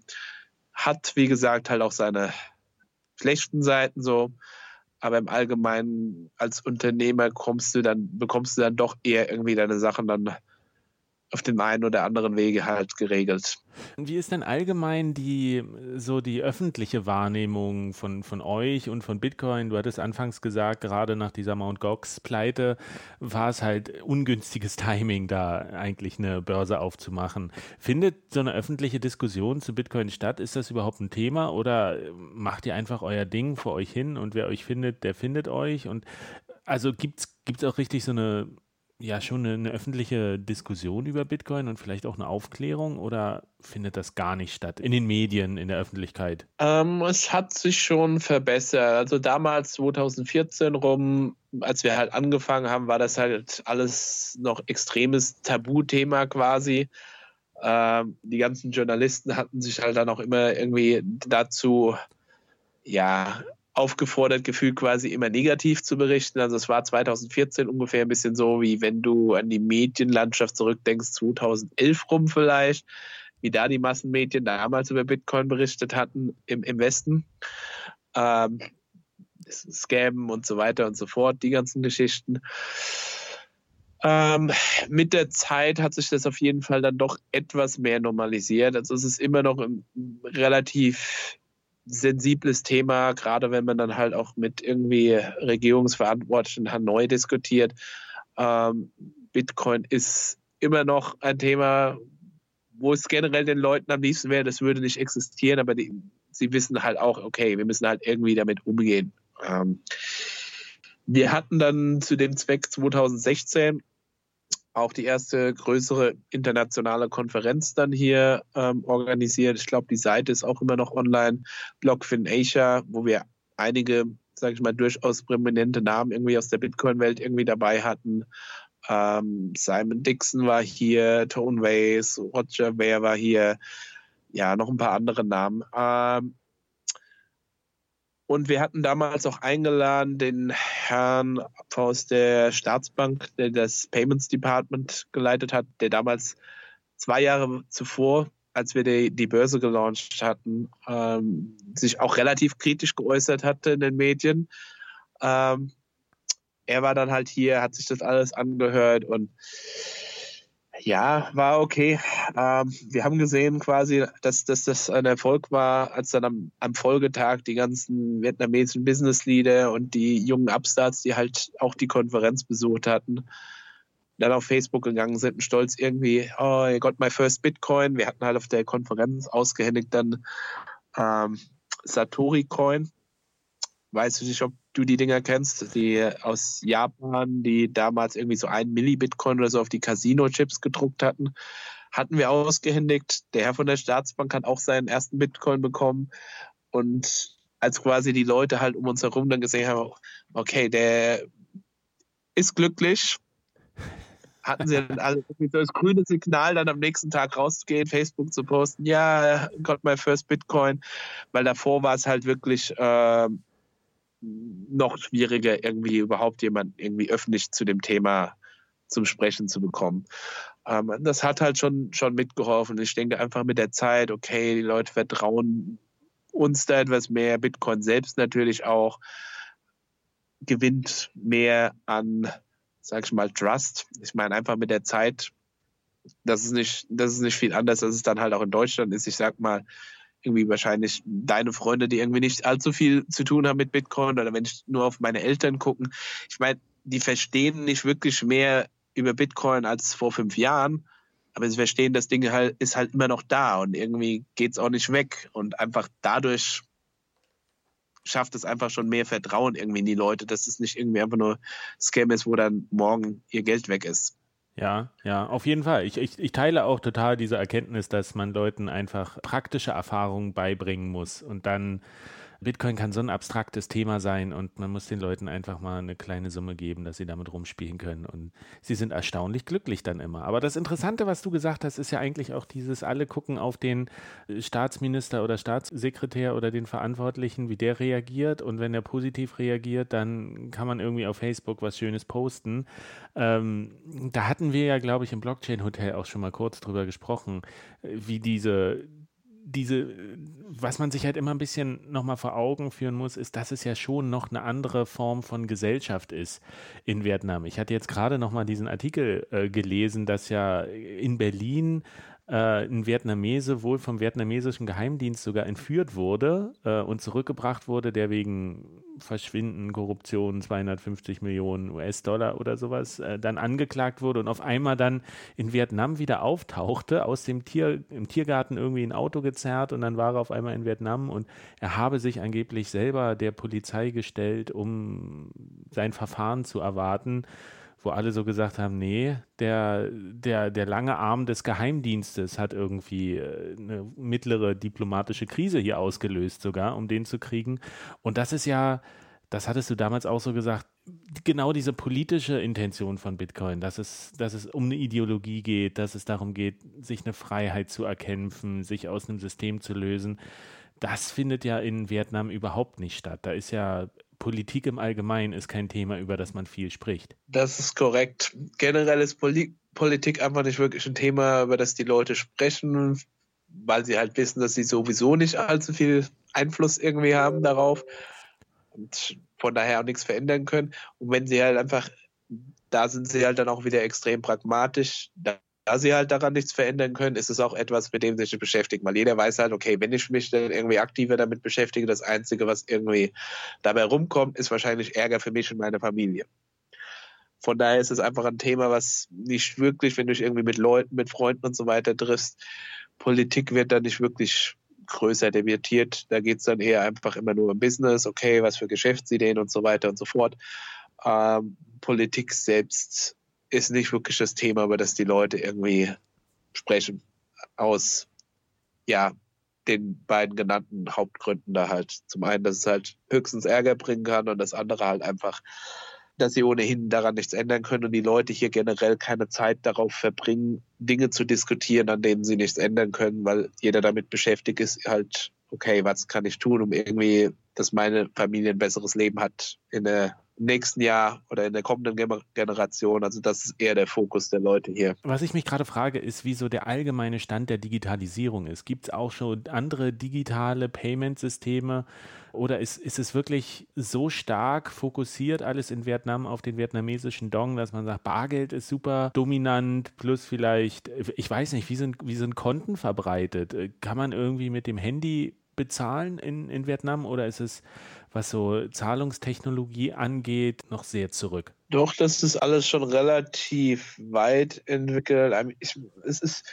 hat, wie gesagt, halt auch seine schlechten Seiten so. Aber im Allgemeinen als Unternehmer kommst du dann, bekommst du dann doch eher irgendwie deine Sachen dann auf dem einen oder anderen Wege halt geregelt. Wie ist denn allgemein die so die öffentliche Wahrnehmung von, von euch und von Bitcoin? Du hattest anfangs gesagt, gerade nach dieser Mt. Gox-Pleite war es halt ungünstiges <laughs> Timing, da eigentlich eine Börse aufzumachen. Findet so eine öffentliche Diskussion zu Bitcoin statt? Ist das überhaupt ein Thema oder macht ihr einfach euer Ding vor euch hin und wer euch findet, der findet euch? Und also gibt es auch richtig so eine ja schon eine, eine, öffentliche Diskussion über Bitcoin und vielleicht auch eine Aufklärung oder findet das gar nicht statt in den Medien, in der Öffentlichkeit? Ähm, es hat sich schon verbessert. Also damals 2014 rum, als wir halt angefangen haben, war das halt alles noch extremes Tabuthema quasi. Ähm, die ganzen Journalisten hatten sich halt dann auch immer irgendwie dazu ja, aufgefordert gefühlt, quasi immer negativ zu berichten. Also es war 2014 ungefähr ein bisschen so, wie wenn du an die Medienlandschaft zurückdenkst, 2011 rum vielleicht, wie da die Massenmedien damals über Bitcoin berichtet hatten im, im Westen. Ähm, Scam und so weiter und so fort, die ganzen Geschichten. Ähm, mit der Zeit hat sich das auf jeden Fall dann doch etwas mehr normalisiert. Also es ist immer noch relativ sensibles Thema, gerade wenn man dann halt auch mit irgendwie Regierungsverantwortlichen Hanoi diskutiert. Ähm, Bitcoin ist immer noch ein Thema, wo es generell den Leuten am liebsten wäre, das würde nicht existieren, aber die, sie wissen halt auch, okay, wir müssen halt irgendwie damit umgehen. Ähm, wir hatten dann zu dem Zweck 2016 auch die erste größere internationale Konferenz dann hier ähm, organisiert. Ich glaube, die Seite ist auch immer noch online, Blockfin Asia, wo wir einige, sage ich mal, durchaus prominente Namen irgendwie aus der Bitcoin-Welt irgendwie dabei hatten. Ähm, Simon Dixon war hier, Tone Ways, Roger Ware war hier, ja, noch ein paar andere Namen. Ähm, und wir hatten damals auch eingeladen den Herrn aus der Staatsbank, der das Payments Department geleitet hat, der damals zwei Jahre zuvor, als wir die, die Börse gelauncht hatten, ähm, sich auch relativ kritisch geäußert hatte in den Medien. Ähm, er war dann halt hier, hat sich das alles angehört und ja, war okay. Ähm, wir haben gesehen quasi, dass, dass das ein Erfolg war, als dann am, am Folgetag die ganzen vietnamesischen Business-Leader und die jungen Upstarts, die halt auch die Konferenz besucht hatten, dann auf Facebook gegangen sind und stolz irgendwie, oh, I got my first Bitcoin. Wir hatten halt auf der Konferenz ausgehändigt dann ähm, Satori Coin. Weiß ich nicht, ob du die Dinger kennst, die aus Japan, die damals irgendwie so ein Milli-Bitcoin oder so auf die Casino-Chips gedruckt hatten, hatten wir ausgehändigt. Der Herr von der Staatsbank hat auch seinen ersten Bitcoin bekommen. Und als quasi die Leute halt um uns herum dann gesehen haben, okay, der ist glücklich, hatten sie dann alle so das grüne Signal, dann am nächsten Tag rauszugehen, Facebook zu posten, ja, got my first Bitcoin, weil davor war es halt wirklich äh, noch schwieriger, irgendwie überhaupt jemand irgendwie öffentlich zu dem Thema zum Sprechen zu bekommen. Ähm, das hat halt schon, schon mitgeholfen. Ich denke einfach mit der Zeit, okay, die Leute vertrauen uns da etwas mehr, Bitcoin selbst natürlich auch, gewinnt mehr an, sag ich mal, Trust. Ich meine, einfach mit der Zeit, das ist nicht, das ist nicht viel anders, als es dann halt auch in Deutschland ist. Ich sag mal, irgendwie wahrscheinlich deine Freunde, die irgendwie nicht allzu viel zu tun haben mit Bitcoin oder wenn ich nur auf meine Eltern gucken. Ich meine, die verstehen nicht wirklich mehr über Bitcoin als vor fünf Jahren, aber sie verstehen, das Ding halt, ist halt immer noch da und irgendwie geht es auch nicht weg und einfach dadurch schafft es einfach schon mehr Vertrauen irgendwie in die Leute, dass es nicht irgendwie einfach nur Scam ist, wo dann morgen ihr Geld weg ist. Ja, ja, auf jeden Fall. Ich, ich, ich teile auch total diese Erkenntnis, dass man Leuten einfach praktische Erfahrungen beibringen muss und dann Bitcoin kann so ein abstraktes Thema sein und man muss den Leuten einfach mal eine kleine Summe geben, dass sie damit rumspielen können. Und sie sind erstaunlich glücklich dann immer. Aber das Interessante, was du gesagt hast, ist ja eigentlich auch dieses, alle gucken auf den Staatsminister oder Staatssekretär oder den Verantwortlichen, wie der reagiert. Und wenn er positiv reagiert, dann kann man irgendwie auf Facebook was Schönes posten. Ähm, da hatten wir ja, glaube ich, im Blockchain-Hotel auch schon mal kurz drüber gesprochen, wie diese diese, was man sich halt immer ein bisschen nochmal vor Augen führen muss, ist, dass es ja schon noch eine andere Form von Gesellschaft ist in Vietnam. Ich hatte jetzt gerade nochmal diesen Artikel äh, gelesen, dass ja in Berlin äh, ein Vietnamese wohl vom vietnamesischen Geheimdienst sogar entführt wurde äh, und zurückgebracht wurde, der wegen Verschwinden, Korruption, 250 Millionen US-Dollar oder sowas äh, dann angeklagt wurde und auf einmal dann in Vietnam wieder auftauchte, aus dem Tier, im Tiergarten irgendwie ein Auto gezerrt und dann war er auf einmal in Vietnam und er habe sich angeblich selber der Polizei gestellt, um sein Verfahren zu erwarten wo alle so gesagt haben, nee, der, der, der lange Arm des Geheimdienstes hat irgendwie äh, eine mittlere diplomatische Krise hier ausgelöst, sogar, um den zu kriegen. Und das ist ja, das hattest du damals auch so gesagt, genau diese politische Intention von Bitcoin, dass es, dass es um eine Ideologie geht, dass es darum geht, sich eine Freiheit zu erkämpfen, sich aus einem System zu lösen. Das findet ja in Vietnam überhaupt nicht statt. Da ist ja Politik im Allgemeinen ist kein Thema, über das man viel spricht. Das ist korrekt. Generell ist Poli Politik einfach nicht wirklich ein Thema, über das die Leute sprechen, weil sie halt wissen, dass sie sowieso nicht allzu viel Einfluss irgendwie haben darauf und von daher auch nichts verändern können. Und wenn sie halt einfach, da sind sie halt dann auch wieder extrem pragmatisch. Da da sie halt daran nichts verändern können, ist es auch etwas, mit dem sie sich beschäftigen. Weil jeder weiß halt, okay, wenn ich mich dann irgendwie aktiver damit beschäftige, das Einzige, was irgendwie dabei rumkommt, ist wahrscheinlich Ärger für mich und meine Familie. Von daher ist es einfach ein Thema, was nicht wirklich, wenn du dich irgendwie mit Leuten, mit Freunden und so weiter triffst, Politik wird da nicht wirklich größer debattiert. Da geht es dann eher einfach immer nur um Business, okay, was für Geschäftsideen und so weiter und so fort. Ähm, Politik selbst ist nicht wirklich das Thema, über das die Leute irgendwie sprechen. Aus, ja, den beiden genannten Hauptgründen da halt. Zum einen, dass es halt höchstens Ärger bringen kann und das andere halt einfach, dass sie ohnehin daran nichts ändern können und die Leute hier generell keine Zeit darauf verbringen, Dinge zu diskutieren, an denen sie nichts ändern können, weil jeder damit beschäftigt ist, halt, okay, was kann ich tun, um irgendwie, dass meine Familie ein besseres Leben hat in der nächsten Jahr oder in der kommenden Generation. Also das ist eher der Fokus der Leute hier. Was ich mich gerade frage, ist, wie so der allgemeine Stand der Digitalisierung ist. Gibt es auch schon andere digitale Payment-Systeme oder ist, ist es wirklich so stark fokussiert alles in Vietnam auf den vietnamesischen Dong, dass man sagt, Bargeld ist super dominant, plus vielleicht, ich weiß nicht, wie sind, wie sind Konten verbreitet? Kann man irgendwie mit dem Handy bezahlen in, in Vietnam oder ist es was so Zahlungstechnologie angeht, noch sehr zurück. Doch, das ist alles schon relativ weit entwickelt. Ich, es ist,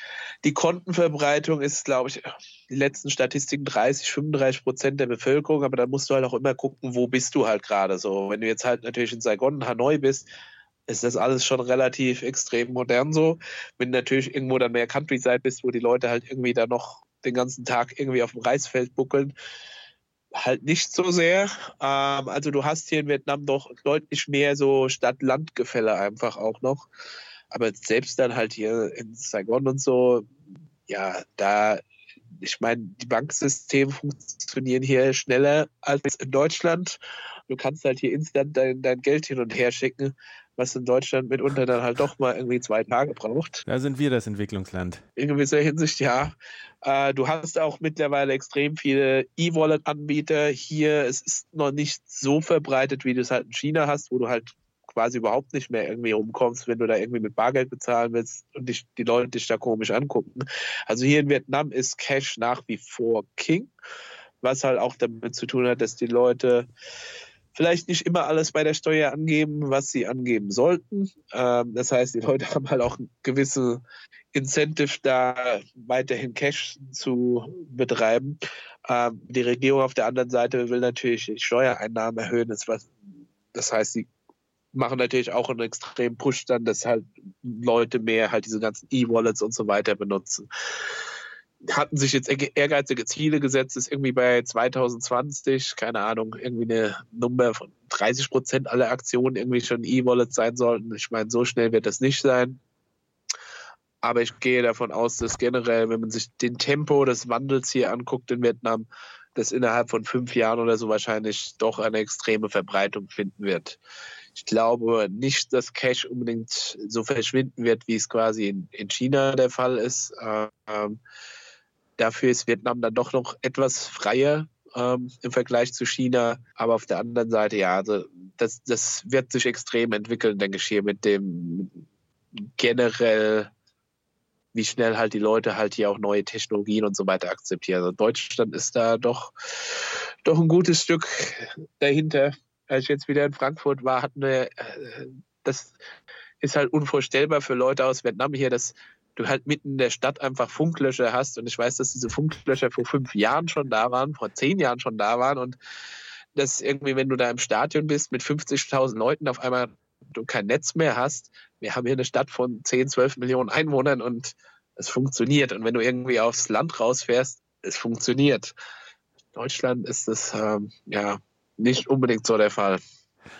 die Kontenverbreitung ist, glaube ich, die letzten Statistiken 30, 35 Prozent der Bevölkerung, aber da musst du halt auch immer gucken, wo bist du halt gerade so. Wenn du jetzt halt natürlich in Saigon, Hanoi bist, ist das alles schon relativ extrem modern so. Wenn du natürlich irgendwo dann mehr Countryside bist, wo die Leute halt irgendwie da noch den ganzen Tag irgendwie auf dem Reisfeld buckeln, halt nicht so sehr. Ähm, also du hast hier in Vietnam doch deutlich mehr so Stadt-Land-Gefälle einfach auch noch. Aber selbst dann halt hier in Saigon und so, ja, da, ich meine, die Banksysteme funktionieren hier schneller als in Deutschland. Du kannst halt hier instant dein, dein Geld hin und her schicken was in Deutschland mitunter dann halt doch mal irgendwie zwei Tage braucht. Da sind wir das Entwicklungsland. In gewisser Hinsicht ja. Äh, du hast auch mittlerweile extrem viele E-Wallet-Anbieter. Hier es ist noch nicht so verbreitet, wie du es halt in China hast, wo du halt quasi überhaupt nicht mehr irgendwie rumkommst, wenn du da irgendwie mit Bargeld bezahlen willst und dich, die Leute dich da komisch angucken. Also hier in Vietnam ist Cash nach wie vor King, was halt auch damit zu tun hat, dass die Leute vielleicht nicht immer alles bei der Steuer angeben, was sie angeben sollten. Ähm, das heißt, die Leute <laughs> haben halt auch gewisse Incentive, da weiterhin Cash zu betreiben. Ähm, die Regierung auf der anderen Seite will natürlich die Steuereinnahmen erhöhen. Das, was, das heißt, sie machen natürlich auch einen extremen Push dann, dass halt Leute mehr halt diese ganzen E-Wallets und so weiter benutzen hatten sich jetzt ehrgeizige Ziele gesetzt, ist irgendwie bei 2020, keine Ahnung, irgendwie eine Nummer von 30 Prozent aller Aktionen irgendwie schon E-Wallets sein sollten. Ich meine, so schnell wird das nicht sein. Aber ich gehe davon aus, dass generell, wenn man sich den Tempo des Wandels hier anguckt in Vietnam, das innerhalb von fünf Jahren oder so wahrscheinlich doch eine extreme Verbreitung finden wird. Ich glaube nicht, dass Cash unbedingt so verschwinden wird, wie es quasi in, in China der Fall ist. Ähm, Dafür ist Vietnam dann doch noch etwas freier ähm, im Vergleich zu China. Aber auf der anderen Seite, ja, also das, das wird sich extrem entwickeln, denke ich, hier mit dem generell, wie schnell halt die Leute halt hier auch neue Technologien und so weiter akzeptieren. Also Deutschland ist da doch, doch ein gutes Stück dahinter. Als ich jetzt wieder in Frankfurt war, hatten wir, äh, das ist halt unvorstellbar für Leute aus Vietnam hier, dass du halt mitten in der Stadt einfach Funklöcher hast. Und ich weiß, dass diese Funklöcher vor fünf Jahren schon da waren, vor zehn Jahren schon da waren. Und dass irgendwie, wenn du da im Stadion bist mit 50.000 Leuten, auf einmal du kein Netz mehr hast. Wir haben hier eine Stadt von 10, 12 Millionen Einwohnern und es funktioniert. Und wenn du irgendwie aufs Land rausfährst, es funktioniert. In Deutschland ist es ähm, ja nicht unbedingt so der Fall.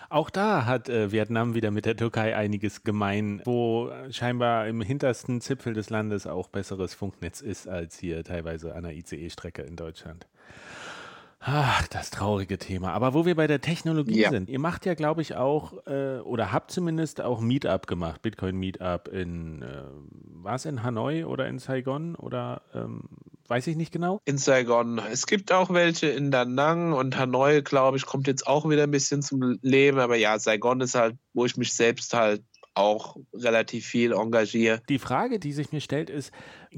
Auch da hat äh, Vietnam wieder mit der Türkei einiges gemein, wo scheinbar im hintersten Zipfel des Landes auch besseres Funknetz ist als hier teilweise an der ICE-Strecke in Deutschland. Ach, das traurige Thema. Aber wo wir bei der Technologie ja. sind, ihr macht ja, glaube ich, auch, äh, oder habt zumindest auch Meetup gemacht, Bitcoin Meetup in, äh, war es in Hanoi oder in Saigon oder ähm, weiß ich nicht genau? In Saigon. Es gibt auch welche in Da Nang und Hanoi, glaube ich, kommt jetzt auch wieder ein bisschen zum Leben. Aber ja, Saigon ist halt, wo ich mich selbst halt auch relativ viel engagiere. Die Frage, die sich mir stellt, ist,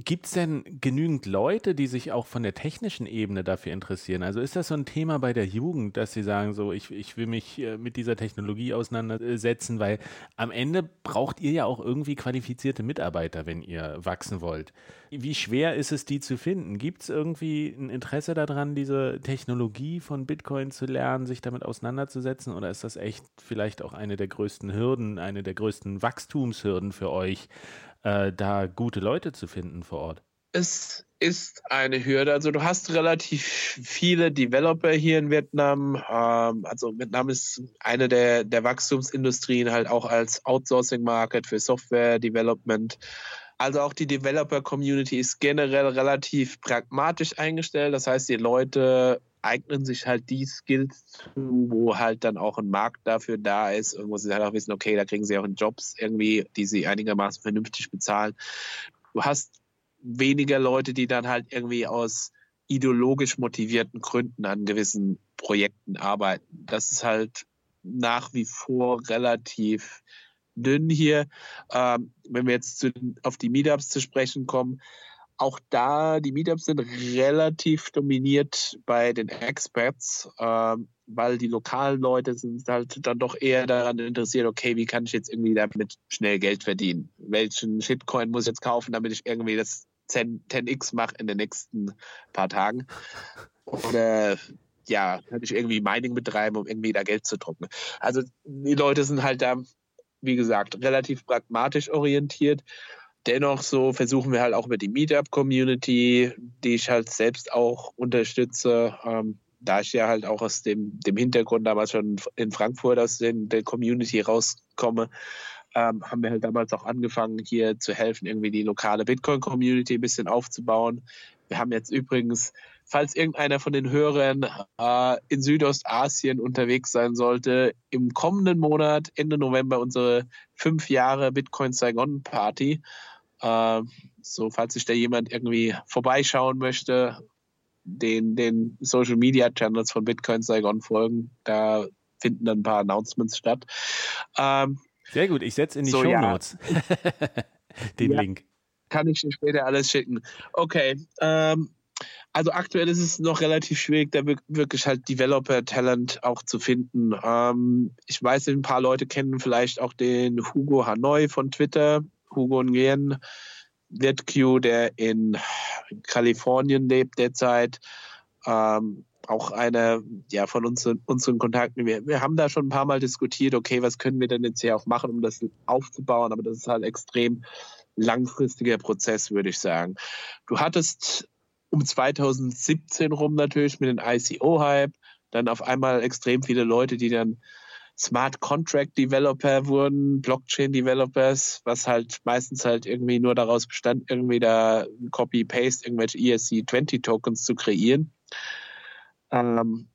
Gibt es denn genügend Leute, die sich auch von der technischen Ebene dafür interessieren? Also ist das so ein Thema bei der Jugend, dass sie sagen, so, ich, ich will mich äh, mit dieser Technologie auseinandersetzen, weil am Ende braucht ihr ja auch irgendwie qualifizierte Mitarbeiter, wenn ihr wachsen wollt. Wie schwer ist es, die zu finden? Gibt es irgendwie ein Interesse daran, diese Technologie von Bitcoin zu lernen, sich damit auseinanderzusetzen? Oder ist das echt vielleicht auch eine der größten Hürden, eine der größten Wachstumshürden für euch, äh, da gute Leute zu finden vor Ort? Es ist eine Hürde. Also du hast relativ viele Developer hier in Vietnam. Ähm, also Vietnam ist eine der, der Wachstumsindustrien halt auch als Outsourcing-Market für Software-Development. Also auch die Developer-Community ist generell relativ pragmatisch eingestellt. Das heißt, die Leute eignen sich halt die Skills zu, wo halt dann auch ein Markt dafür da ist und wo sie halt auch wissen, okay, da kriegen sie auch Jobs irgendwie, die sie einigermaßen vernünftig bezahlen. Du hast weniger Leute, die dann halt irgendwie aus ideologisch motivierten Gründen an gewissen Projekten arbeiten. Das ist halt nach wie vor relativ dünn hier. Ähm, wenn wir jetzt zu, auf die Meetups zu sprechen kommen, auch da, die Meetups sind relativ dominiert bei den Experts, ähm, weil die lokalen Leute sind halt dann doch eher daran interessiert, okay, wie kann ich jetzt irgendwie damit schnell Geld verdienen? Welchen Shitcoin muss ich jetzt kaufen, damit ich irgendwie das 10, 10x mache in den nächsten paar Tagen? Oder ja, kann ich irgendwie Mining betreiben, um irgendwie da Geld zu drucken? Also die Leute sind halt da, wie gesagt, relativ pragmatisch orientiert dennoch so versuchen wir halt auch über die Meetup-Community, die ich halt selbst auch unterstütze, ähm, da ich ja halt auch aus dem, dem Hintergrund damals schon in Frankfurt aus den, der Community rauskomme, ähm, haben wir halt damals auch angefangen, hier zu helfen, irgendwie die lokale Bitcoin-Community ein bisschen aufzubauen. Wir haben jetzt übrigens, falls irgendeiner von den Hörern äh, in Südostasien unterwegs sein sollte, im kommenden Monat, Ende November, unsere fünf Jahre Bitcoin Saigon Party. Äh, so, falls sich da jemand irgendwie vorbeischauen möchte, den, den Social Media Channels von Bitcoin Saigon folgen, da finden dann ein paar Announcements statt. Ähm, Sehr gut, ich setze in die so, Show Notes ja. <laughs> den ja, Link. Kann ich dir später alles schicken. Okay. Ähm, also aktuell ist es noch relativ schwierig, da wirklich halt Developer-Talent auch zu finden. Ähm, ich weiß, ein paar Leute kennen vielleicht auch den Hugo Hanoi von Twitter. Hugo Nguyen, Q, der in Kalifornien lebt derzeit. Ähm, auch einer ja, von unseren, unseren Kontakten. Wir, wir haben da schon ein paar Mal diskutiert, okay, was können wir denn jetzt hier auch machen, um das aufzubauen, aber das ist halt extrem langfristiger Prozess, würde ich sagen. Du hattest um 2017 rum natürlich mit dem ICO-Hype dann auf einmal extrem viele Leute, die dann Smart Contract Developer wurden, Blockchain Developers, was halt meistens halt irgendwie nur daraus bestand, irgendwie da Copy-Paste, irgendwelche ESC20 Tokens zu kreieren. Ähm,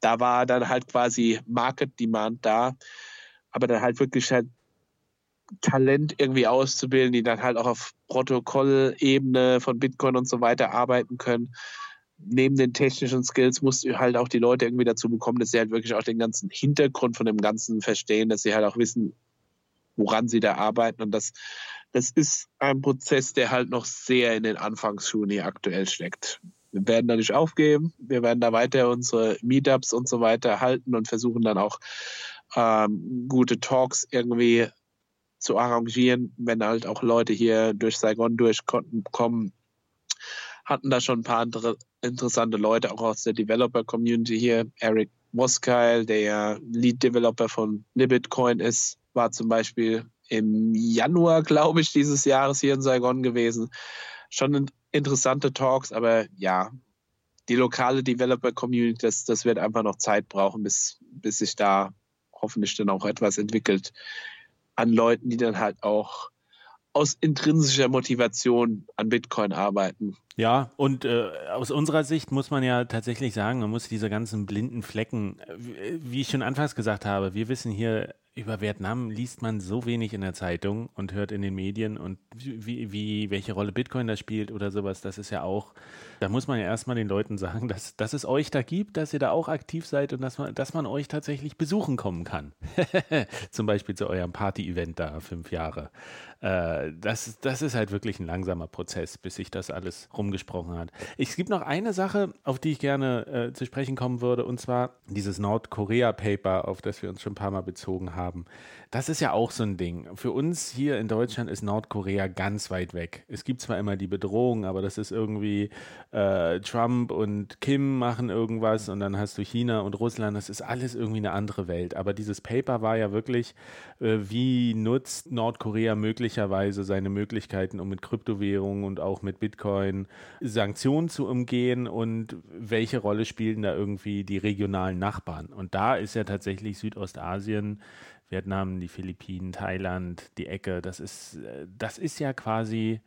da war dann halt quasi Market Demand da, aber dann halt wirklich halt Talent irgendwie auszubilden, die dann halt auch auf Protokollebene von Bitcoin und so weiter arbeiten können. Neben den technischen Skills musst du halt auch die Leute irgendwie dazu bekommen, dass sie halt wirklich auch den ganzen Hintergrund von dem Ganzen verstehen, dass sie halt auch wissen, woran sie da arbeiten. Und das, das ist ein Prozess, der halt noch sehr in den Anfangsschuhen hier aktuell steckt. Wir werden da nicht aufgeben. Wir werden da weiter unsere Meetups und so weiter halten und versuchen dann auch ähm, gute Talks irgendwie zu arrangieren, wenn halt auch Leute hier durch Saigon durchkommen. Hatten da schon ein paar interessante Leute auch aus der Developer Community hier. Eric Moskeil, der ja Lead Developer von Libitcoin ist, war zum Beispiel im Januar, glaube ich, dieses Jahres hier in Saigon gewesen. Schon interessante Talks, aber ja, die lokale Developer Community, das, das wird einfach noch Zeit brauchen, bis, bis sich da hoffentlich dann auch etwas entwickelt an Leuten, die dann halt auch aus intrinsischer Motivation an Bitcoin arbeiten. Ja, und äh, aus unserer Sicht muss man ja tatsächlich sagen, man muss diese ganzen blinden Flecken, äh, wie ich schon anfangs gesagt habe, wir wissen hier über Vietnam liest man so wenig in der Zeitung und hört in den Medien und wie, wie, welche Rolle Bitcoin da spielt oder sowas, das ist ja auch, da muss man ja erstmal den Leuten sagen, dass, dass es euch da gibt, dass ihr da auch aktiv seid und dass man, dass man euch tatsächlich besuchen kommen kann. <laughs> Zum Beispiel zu eurem Party-Event da, fünf Jahre. Äh, das, das ist halt wirklich ein langsamer Prozess, bis sich das alles rumgesprochen hat. Es gibt noch eine Sache, auf die ich gerne äh, zu sprechen kommen würde, und zwar dieses Nordkorea-Paper, auf das wir uns schon ein paar Mal bezogen haben haben. Das ist ja auch so ein Ding. Für uns hier in Deutschland ist Nordkorea ganz weit weg. Es gibt zwar immer die Bedrohung, aber das ist irgendwie äh, Trump und Kim machen irgendwas und dann hast du China und Russland. Das ist alles irgendwie eine andere Welt. Aber dieses Paper war ja wirklich, äh, wie nutzt Nordkorea möglicherweise seine Möglichkeiten, um mit Kryptowährungen und auch mit Bitcoin Sanktionen zu umgehen und welche Rolle spielen da irgendwie die regionalen Nachbarn? Und da ist ja tatsächlich Südostasien Vietnam, die Philippinen, Thailand, die Ecke, das ist, äh, das ist ja quasi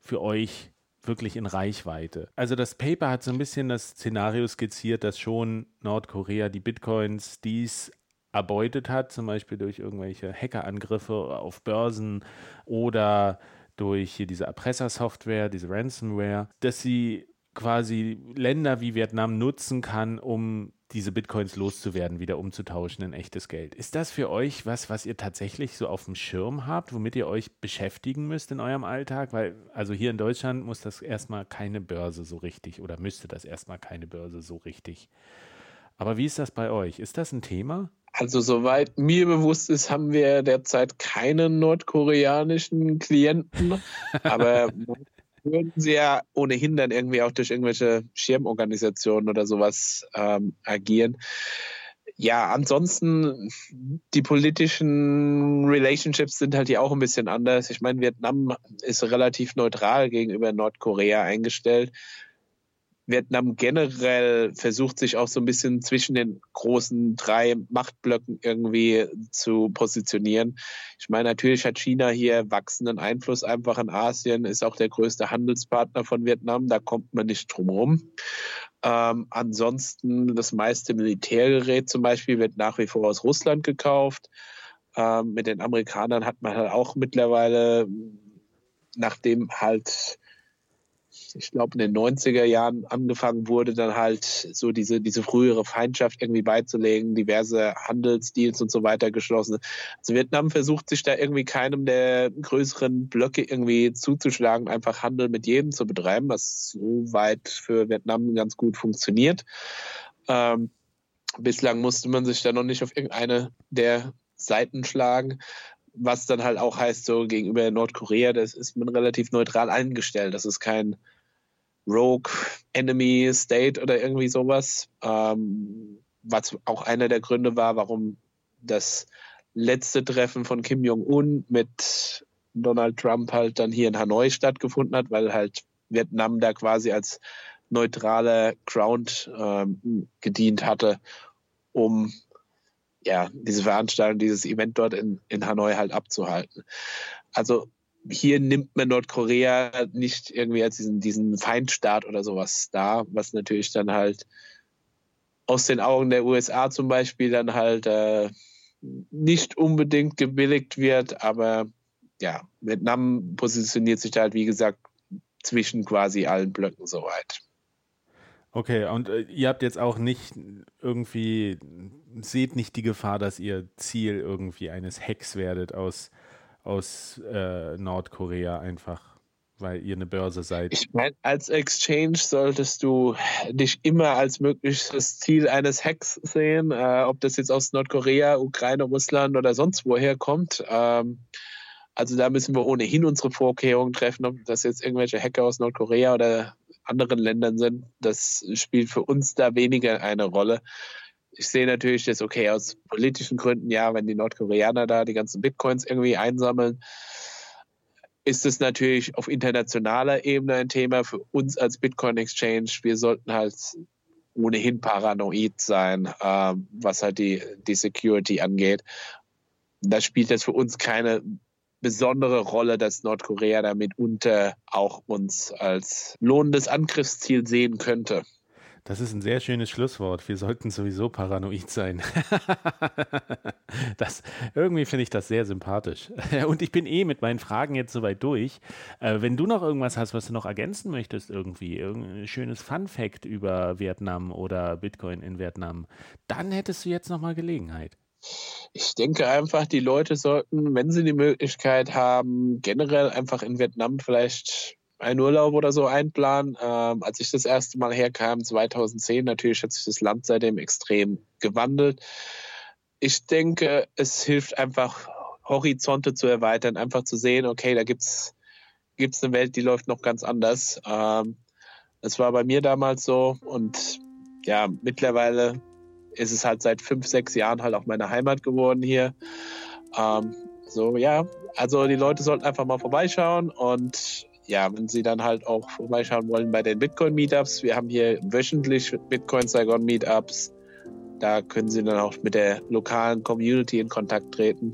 für euch wirklich in Reichweite. Also das Paper hat so ein bisschen das Szenario skizziert, dass schon Nordkorea die Bitcoins, dies erbeutet hat, zum Beispiel durch irgendwelche Hackerangriffe auf Börsen oder durch hier diese Erpressersoftware, diese Ransomware, dass sie quasi Länder wie Vietnam nutzen kann, um diese Bitcoins loszuwerden, wieder umzutauschen in echtes Geld. Ist das für euch was, was ihr tatsächlich so auf dem Schirm habt, womit ihr euch beschäftigen müsst in eurem Alltag? Weil, also hier in Deutschland muss das erstmal keine Börse so richtig oder müsste das erstmal keine Börse so richtig. Aber wie ist das bei euch? Ist das ein Thema? Also soweit mir bewusst ist, haben wir derzeit keine nordkoreanischen Klienten. <laughs> Aber würden sie ja ohnehin dann irgendwie auch durch irgendwelche Schirmorganisationen oder sowas ähm, agieren. Ja, ansonsten, die politischen Relationships sind halt hier auch ein bisschen anders. Ich meine, Vietnam ist relativ neutral gegenüber Nordkorea eingestellt. Vietnam generell versucht sich auch so ein bisschen zwischen den großen drei Machtblöcken irgendwie zu positionieren. Ich meine, natürlich hat China hier wachsenden Einfluss einfach in Asien, ist auch der größte Handelspartner von Vietnam, da kommt man nicht drum rum. Ähm, ansonsten das meiste Militärgerät zum Beispiel wird nach wie vor aus Russland gekauft. Ähm, mit den Amerikanern hat man halt auch mittlerweile, nachdem halt ich glaube, in den 90er Jahren angefangen wurde, dann halt so diese, diese frühere Feindschaft irgendwie beizulegen, diverse Handelsdeals und so weiter geschlossen. Also Vietnam versucht sich da irgendwie keinem der größeren Blöcke irgendwie zuzuschlagen, einfach Handel mit jedem zu betreiben, was soweit für Vietnam ganz gut funktioniert. Ähm, bislang musste man sich da noch nicht auf irgendeine der Seiten schlagen was dann halt auch heißt, so gegenüber Nordkorea, das ist man relativ neutral eingestellt. Das ist kein Rogue Enemy State oder irgendwie sowas. Ähm, was auch einer der Gründe war, warum das letzte Treffen von Kim Jong-un mit Donald Trump halt dann hier in Hanoi stattgefunden hat, weil halt Vietnam da quasi als neutrale Ground ähm, gedient hatte, um ja diese Veranstaltung, dieses Event dort in, in Hanoi halt abzuhalten. Also hier nimmt man Nordkorea nicht irgendwie als diesen, diesen Feindstaat oder sowas dar, was natürlich dann halt aus den Augen der USA zum Beispiel dann halt äh, nicht unbedingt gebilligt wird, aber ja, Vietnam positioniert sich da halt, wie gesagt, zwischen quasi allen Blöcken soweit. Okay, und äh, ihr habt jetzt auch nicht irgendwie, seht nicht die Gefahr, dass ihr Ziel irgendwie eines Hacks werdet aus, aus äh, Nordkorea einfach weil ihr eine Börse seid. Ich meine, als Exchange solltest du dich immer als mögliches Ziel eines Hacks sehen, äh, ob das jetzt aus Nordkorea, Ukraine, Russland oder sonst woher kommt. Ähm, also da müssen wir ohnehin unsere Vorkehrungen treffen, ob das jetzt irgendwelche Hacker aus Nordkorea oder anderen Ländern sind. Das spielt für uns da weniger eine Rolle. Ich sehe natürlich das okay aus politischen Gründen, ja, wenn die Nordkoreaner da die ganzen Bitcoins irgendwie einsammeln ist es natürlich auf internationaler Ebene ein Thema für uns als Bitcoin Exchange. Wir sollten halt ohnehin paranoid sein, ähm, was halt die, die Security angeht. Da spielt es für uns keine besondere Rolle, dass Nordkorea damit unter auch uns als lohnendes Angriffsziel sehen könnte. Das ist ein sehr schönes Schlusswort. Wir sollten sowieso paranoid sein. <laughs> das, irgendwie finde ich das sehr sympathisch. <laughs> Und ich bin eh mit meinen Fragen jetzt soweit durch. Äh, wenn du noch irgendwas hast, was du noch ergänzen möchtest, irgendwie, irgendein schönes Fun-Fact über Vietnam oder Bitcoin in Vietnam, dann hättest du jetzt nochmal Gelegenheit. Ich denke einfach, die Leute sollten, wenn sie die Möglichkeit haben, generell einfach in Vietnam vielleicht einen Urlaub oder so einplanen. Ähm, als ich das erste Mal herkam, 2010, natürlich hat sich das Land seitdem extrem gewandelt. Ich denke, es hilft einfach, Horizonte zu erweitern, einfach zu sehen, okay, da gibt es eine Welt, die läuft noch ganz anders. Ähm, das war bei mir damals so und ja, mittlerweile ist es halt seit fünf, sechs Jahren halt auch meine Heimat geworden hier. Ähm, so, ja, also die Leute sollten einfach mal vorbeischauen und ja, wenn Sie dann halt auch vorbeischauen wollen bei den Bitcoin-Meetups, wir haben hier wöchentlich Bitcoin Saigon Meetups. Da können Sie dann auch mit der lokalen Community in Kontakt treten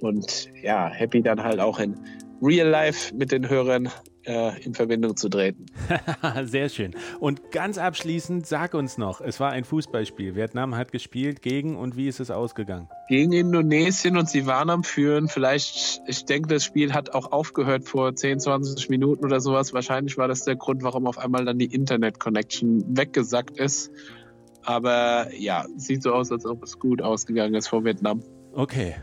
und ja, happy dann halt auch in Real Life mit den Hörern äh, in Verbindung zu treten. <laughs> Sehr schön. Und ganz abschließend, sag uns noch, es war ein Fußballspiel. Vietnam hat gespielt gegen und wie ist es ausgegangen? Gegen Indonesien und sie waren am Führen. Vielleicht, ich denke, das Spiel hat auch aufgehört vor 10, 20 Minuten oder sowas. Wahrscheinlich war das der Grund, warum auf einmal dann die Internet-Connection weggesackt ist. Aber ja, sieht so aus, als ob es gut ausgegangen ist vor Vietnam. Okay,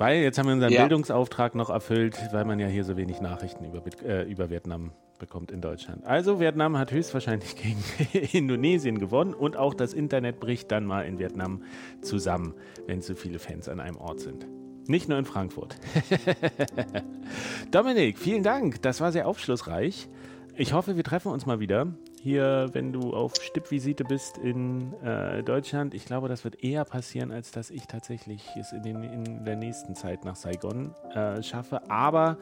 weil jetzt haben wir unseren ja. Bildungsauftrag noch erfüllt, weil man ja hier so wenig Nachrichten über, äh, über Vietnam bekommt in Deutschland. Also Vietnam hat höchstwahrscheinlich <laughs> gegen Indonesien gewonnen und auch das Internet bricht dann mal in Vietnam zusammen, wenn so viele Fans an einem Ort sind. Nicht nur in Frankfurt. <laughs> Dominik, vielen Dank. Das war sehr aufschlussreich. Ich hoffe, wir treffen uns mal wieder hier, wenn du auf Stippvisite bist in äh, Deutschland. Ich glaube, das wird eher passieren, als dass ich tatsächlich es in, den, in der nächsten Zeit nach Saigon äh, schaffe. Aber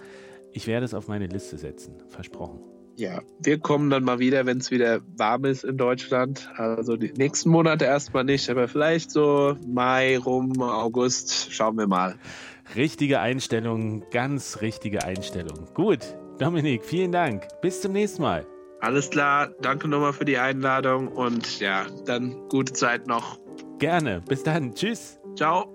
ich werde es auf meine Liste setzen, versprochen. Ja, wir kommen dann mal wieder, wenn es wieder warm ist in Deutschland. Also die nächsten Monate erstmal nicht, aber vielleicht so Mai rum, August, schauen wir mal. Richtige Einstellung, ganz richtige Einstellung. Gut, Dominik, vielen Dank. Bis zum nächsten Mal. Alles klar, danke nochmal für die Einladung und ja, dann gute Zeit noch. Gerne, bis dann, tschüss. Ciao.